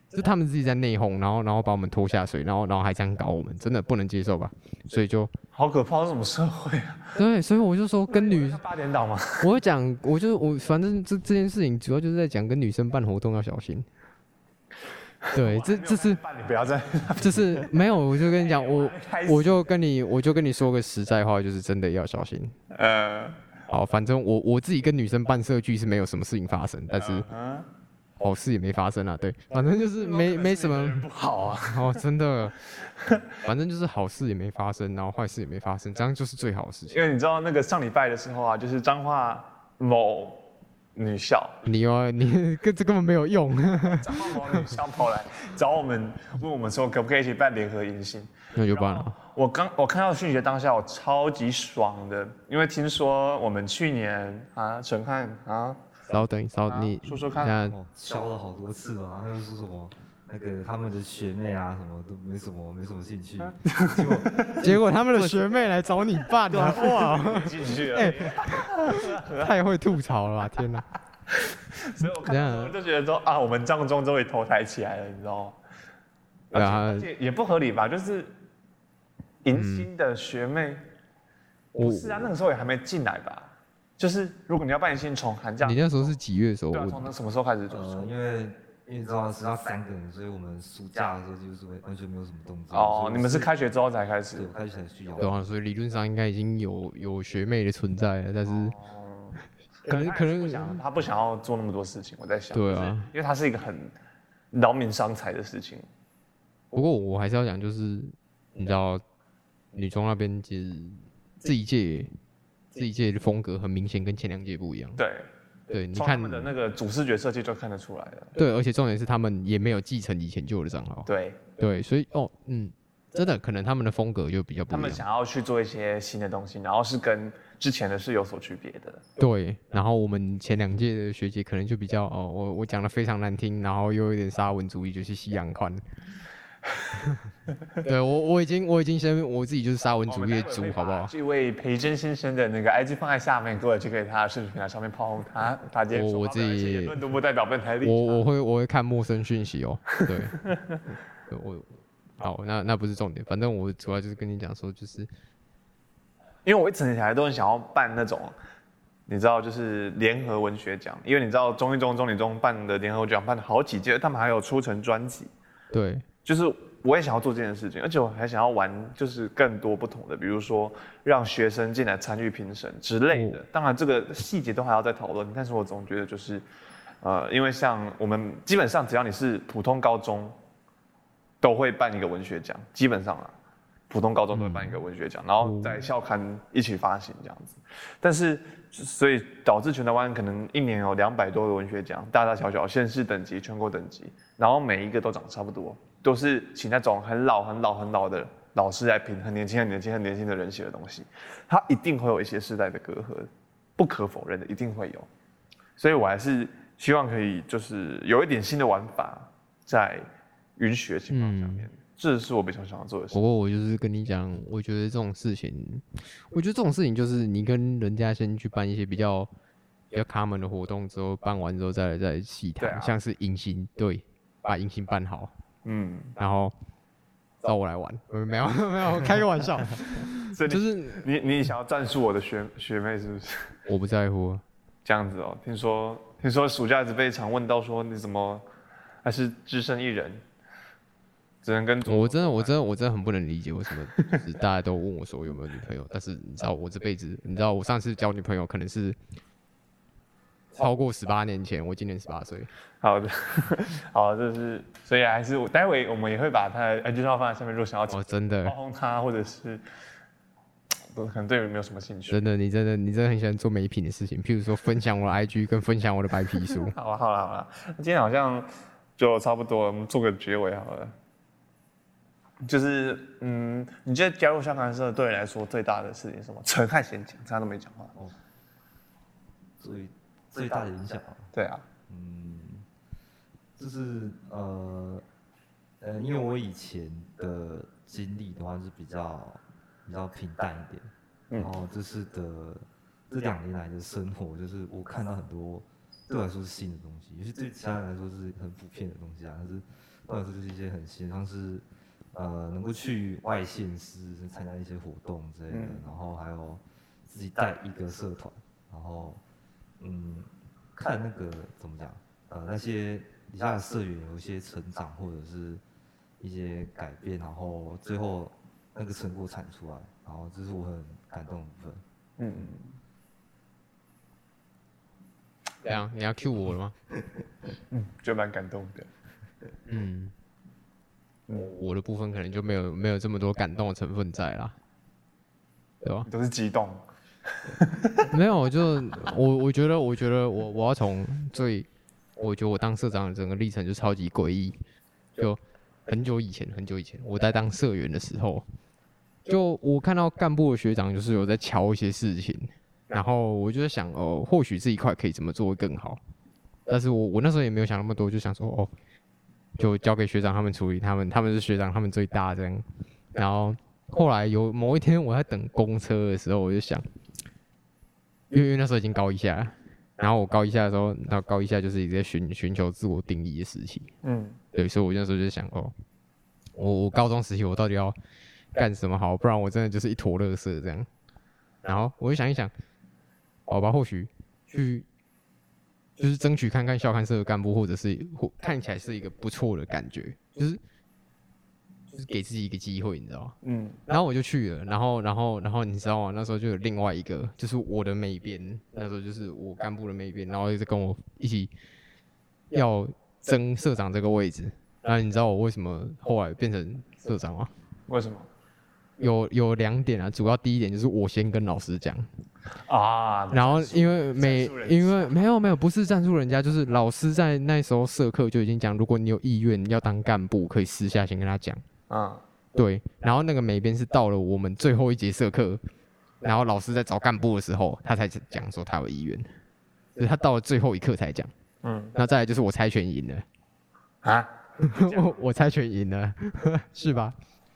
是他们自己在内讧，然后然后把我们拖下水，然后然后还这样搞我们，真的不能接受吧？所以就好可怕，这什么社会啊？*laughs* 对，所以我就说跟女八点档嘛，*laughs* 我讲，我就我反正这这件事情主要就是在讲跟女生办活动要小心。对，这这是你不要再，这是 *laughs* 没有，我就跟你讲，我我就跟你我就跟你说个实在话，就是真的要小心。呃。好，反正我我自己跟女生办社聚是没有什么事情发生，但是好事也没发生啊。对，反正就是没没什么不好啊。哦，真的，反正就是好事也没发生，然后坏事也没发生，这样就是最好的事情。因为你知道那个上礼拜的时候啊，就是彰化某女校，你哦，你 *laughs* 跟这根本没有用。彰化某女校跑来找我们，问我们说可不可以一起办联合迎新，那就办了。我刚我看到讯息当下，我超级爽的，因为听说我们去年啊，陈汉啊，稍等稍等，你说说看，敲了好多次嘛，他就说什么那个他们的学妹啊，什么都没什么没什么兴趣，结果 *laughs* 结果他们的学妹来找你办了，哇，进去了，*laughs* 太会吐槽了吧，天哪！所以我看我就觉得说啊，我们藏中终于头抬起来了，你知道吗？而且也不合理吧，就是。迎新的学妹，不是啊，那个时候也还没进来吧？就是如果你要办迎新，从寒假，你那时候是几月的时候？对啊，从那什么时候开始？呃，因为因为你知道是要三个人，所以我们暑假的时候就是完全没有什么动作。哦，你们是开学之后才开始？对，开学才需要。对啊，所以理论上应该已经有有学妹的存在了，但是可能可能不想他不想要做那么多事情，我在想。对啊，因为他是一个很劳民伤财的事情。不过我还是要讲，就是你知道，女中那边其实这一届这一届的风格很明显跟前两届不一样。对。对，你看他们的那个主视觉设计就看得出来了。对，而且重点是他们也没有继承以前旧的账号。对对，所以哦，嗯，真的可能他们的风格就比较不一样。他们想要去做一些新的东西，然后是跟之前的是有所区别的。对，然后我们前两届的学姐可能就比较哦，我我讲的非常难听，然后又有点沙文主义，就是西洋宽。*laughs* 对我，我已经，我已经先我自己就是沙文主义的主，好不好？这位培真先生的那个 IG 放在下面，各位就可以他的视频上面炮轰他，他今天我我自己言论都不代表本台立场。我我会我会看陌生讯息哦，*laughs* 对，我好，那那不是重点，反正我主要就是跟你讲说，就是因为我一直以来都很想要办那种，你知道，就是联合文学奖，因为你知道中一中、中理中办的联合奖办了好几届，他们还有出成专辑，对。就是我也想要做这件事情，而且我还想要玩，就是更多不同的，比如说让学生进来参与评审之类的。当然，这个细节都还要再讨论。但是我总觉得就是，呃，因为像我们基本上只要你是普通高中，都会办一个文学奖，基本上啊，普通高中都会办一个文学奖，然后在校刊一起发行这样子。但是所以导致全台湾可能一年有两百多个文学奖，大大小小、县市等级、全国等级，然后每一个都长得差不多。都是请那种很老、很老、很老的老师来评，很年轻、很年轻、很年轻的人写的东西，他一定会有一些世代的隔阂，不可否认的，一定会有。所以我还是希望可以，就是有一点新的玩法，在允许的情况下面，嗯、这是我比较想要做的事。不过我就是跟你讲，我觉得这种事情，我觉得这种事情就是你跟人家先去办一些比较比较 common 的活动之后，办完之后再来再细谈，啊、像是迎新，对，把迎新办好。嗯，然后找我来玩，没有 *laughs* 没有，开个玩笑，*laughs* 就是你你想要战术我的学学妹是不是？*laughs* 我不在乎，这样子哦。听说听说暑假一直被常问到说你怎么还是只身一人，只能跟我真的我真的我真的很不能理解为什么大家都问我说有没有女朋友，但是你知道我这辈子，你知道我上次交女朋友可能是。超过十八年前，我今年十八岁。好的，*laughs* 好，这是所以还是我待会我们也会把他的 IG 号放在下面，如果想要哦，真的帮他或者是，可能对你没有什么兴趣。真的，你真的你真的很喜欢做美品的事情，譬如说分享我的 IG 跟分享我的白皮书。*laughs* 好了好了好了，今天好像就差不多了，我们做个结尾好了。就是嗯，你觉得加入相谈社对你来说最大的事情是什么？陈汉先讲，他都没讲话哦。所以。最大的影响，对啊，嗯，就是呃，呃，因为我以前的经历的话是比较比较平淡一点，嗯、然后这次的这两年来的生活，就是我看到很多对我来说是新的东西，尤其对其他人来说是很普遍的东西啊，但是对我来说就是一些很新，像是呃，能够去外县市参加一些活动之类的，嗯、然后还有自己带一个社团，然后。嗯，看那个怎么讲，呃，那些底下的社员有一些成长或者是一些改变，然后最后那个成果产出来，然后这是我很感动的部分。嗯，怎样你要 cue 我了吗？嗯，就蛮感动的。嗯，我我的部分可能就没有没有这么多感动的成分在啦，对吧？都是激动。没有，就我我觉得，我觉得我我要从最，我觉得我当社长的整个历程就超级诡异。就很久以前，很久以前，我在当社员的时候，就我看到干部的学长就是有在瞧一些事情，然后我就在想，哦，或许这一块可以怎么做会更好。但是我我那时候也没有想那么多，就想说，哦，就交给学长他们处理，他们他们是学长，他们最大这样。然后后来有某一天我在等公车的时候，我就想。因为那时候已经高一下，然后我高一下的时候，到高一下就是一直在寻寻求自我定义的时期。嗯，对，所以我那时候就想，哦，我我高中时期我到底要干什么好？不然我真的就是一坨垃圾这样。然后我就想一想，好吧，或许去就是争取看看校刊社的干部，或者是或看起来是一个不错的感觉，就是就是给自己一个机会，你知道吗？嗯，然后我就去了，然后然后然后你知道吗？那时候就有另外一个，就是我的妹编，那时候就是我干部的妹编，然后一直跟我一起要争社长这个位置。然后你知道我为什么后来变成社长吗？为什么？有有两点啊，主要第一点就是我先跟老师讲啊，*laughs* 然后因为每因为没有没有不是赞助人家，就是老师在那时候社课就已经讲，如果你有意愿要当干部，可以私下先跟他讲。啊，对，然后那个美编是到了我们最后一节社课，然后老师在找干部的时候，他才讲说他有意愿，就是他到了最后一刻才讲。嗯，那再来就是我猜拳赢了。啊，我 *laughs* 我猜拳赢了，*laughs* 是吧？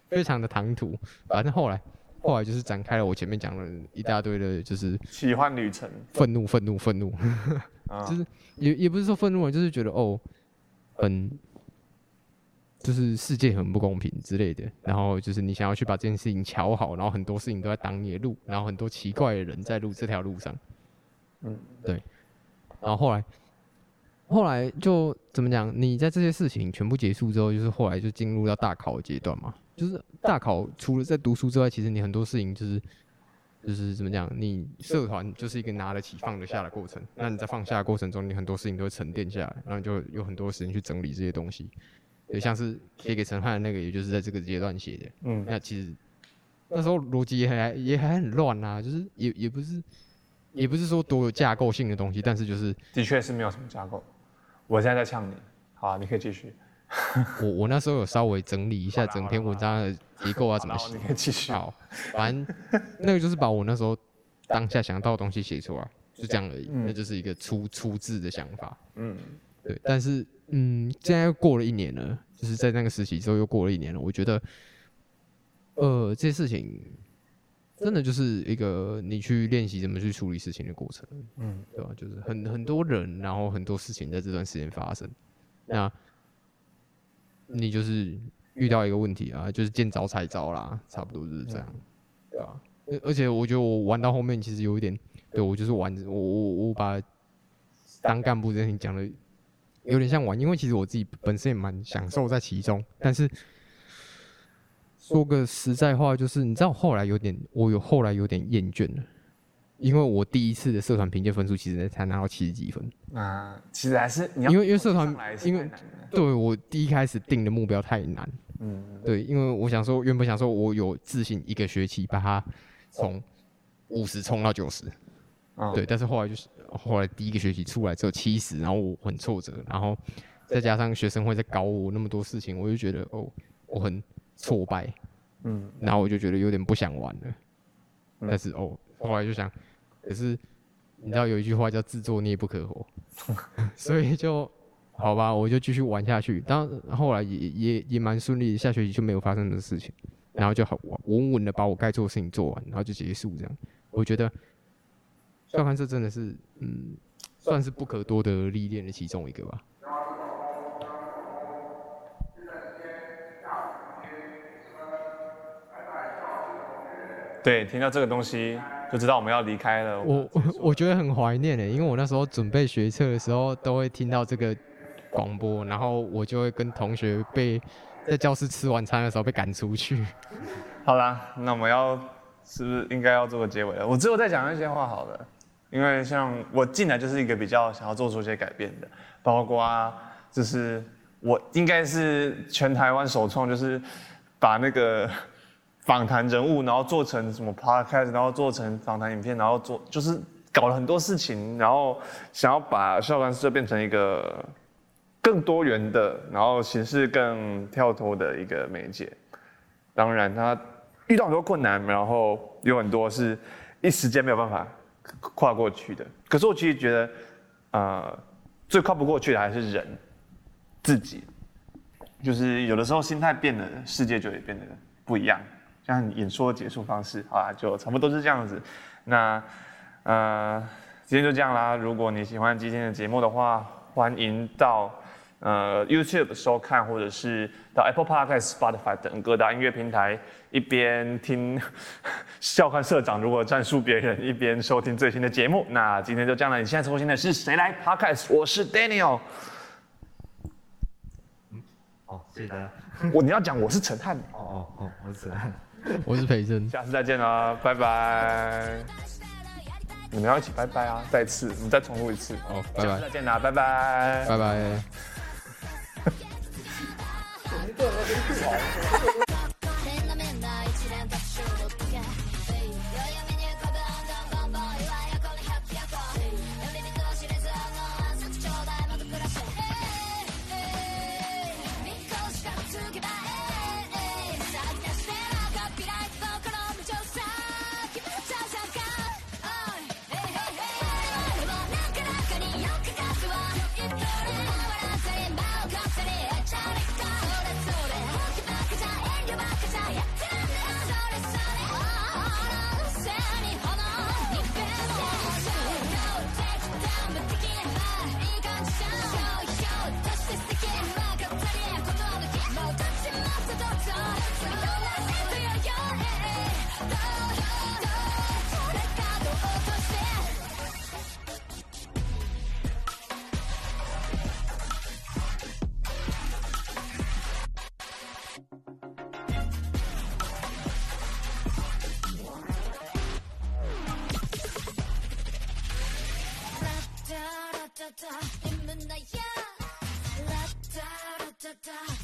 非常的唐突，反正后来，后来就是展开了我前面讲了一大堆的，就是奇幻旅程，愤怒，愤怒，愤怒，*laughs* 就是也也不是说愤怒，就是觉得哦，很，就是世界很不公平之类的，然后就是你想要去把这件事情瞧好，然后很多事情都在挡你的路，然后很多奇怪的人在路这条路上，嗯，对，然后后来。后来就怎么讲？你在这些事情全部结束之后，就是后来就进入到大考的阶段嘛。就是大考除了在读书之外，其实你很多事情就是就是怎么讲？你社团就是一个拿得起放得下的过程。那你在放下的过程中，你很多事情都会沉淀下来，然后就有很多时间去整理这些东西。也像是写给陈汉的那个，也就是在这个阶段写的。嗯，那其实那时候逻辑也还也还很乱啊，就是也也不是也不是说多有架构性的东西，但是就是的确是没有什么架构。我现在在呛你，好啊，你可以继续。我我那时候有稍微整理一下整篇文章的结构啊，怎么写？你可以继续。好，反正那个就是把我那时候当下想到的东西写出来，就这样而已。嗯、那就是一个初初制的想法。嗯，对。但是，嗯，现在又过了一年了，就是在那个实习之后又过了一年了。我觉得，呃，这些事情。真的就是一个你去练习怎么去处理事情的过程，嗯，对吧？就是很很多人，然后很多事情在这段时间发生，那，你就是遇到一个问题啊，就是见招拆招啦，差不多就是这样，对吧？而而且我觉得我玩到后面其实有一点，对，我就是玩，我我我把当干部这件事情讲的有点像玩，因为其实我自己本身也蛮享受在其中，但是。说个实在话，就是你知道，后来有点，我有后来有点厌倦了，因为我第一次的社团评鉴分数其实才拿到七十几分。啊，其实还是因为因为社团，因为对我第一开始定的目标太难。嗯，对，因为我想说，原本想说我有自信一个学期把它从五十冲到九十。对，但是后来就是后来第一个学期出来只有七十，然后我很挫折，然后再加上学生会在搞我那么多事情，我就觉得哦，我很。挫败，嗯，然后我就觉得有点不想玩了，嗯、但是哦，后来就想，可是你知道有一句话叫自作孽不可活，*laughs* 所以就好吧，我就继续玩下去。当然后来也也也蛮顺利，下学期就没有发生的事情，然后就好稳稳的把我该做的事情做完，然后就结束这样。我觉得校刊社真的是，嗯，算是不可多得历练的其中一个吧。对，听到这个东西就知道我们要离开了。我我我觉得很怀念呢，因为我那时候准备学测的时候，都会听到这个广播，然后我就会跟同学被在教室吃晚餐的时候被赶出去。好啦，那我们要是不是应该要做个结尾了？我之后再讲一些话好了，因为像我进来就是一个比较想要做出一些改变的，包括就是我应该是全台湾首创，就是把那个。*laughs* 访谈人物，然后做成什么 podcast，然后做成访谈影片，然后做就是搞了很多事情，然后想要把校园社变成一个更多元的，然后形式更跳脱的一个媒介。当然，他遇到很多困难，然后有很多是一时间没有办法跨过去的。可是我其实觉得，呃，最跨不过去的还是人自己，就是有的时候心态变了，世界就会变得不一样。像演说的结束方式，好啦，就差不多是这样子。那呃，今天就这样啦。如果你喜欢今天的节目的话，欢迎到呃 YouTube 收看，或者是到 Apple Podcast、Spotify 等各大音乐平台，一边听 *laughs* 笑看社长如何战术别人，一边收听最新的节目。那今天就这样了，你现在收听的是谁来 Podcast？我是 Daniel。哦，谢谢大家。*laughs* 我你要讲我是陈汉。哦哦哦，我是陈汉。*laughs* 我是裴真。下次再见啦，拜拜。你们要一起拜拜啊！再次，我们再重录一次。哦，拜拜。下次再见啦，拜拜。拜拜。的的的，你们 da da.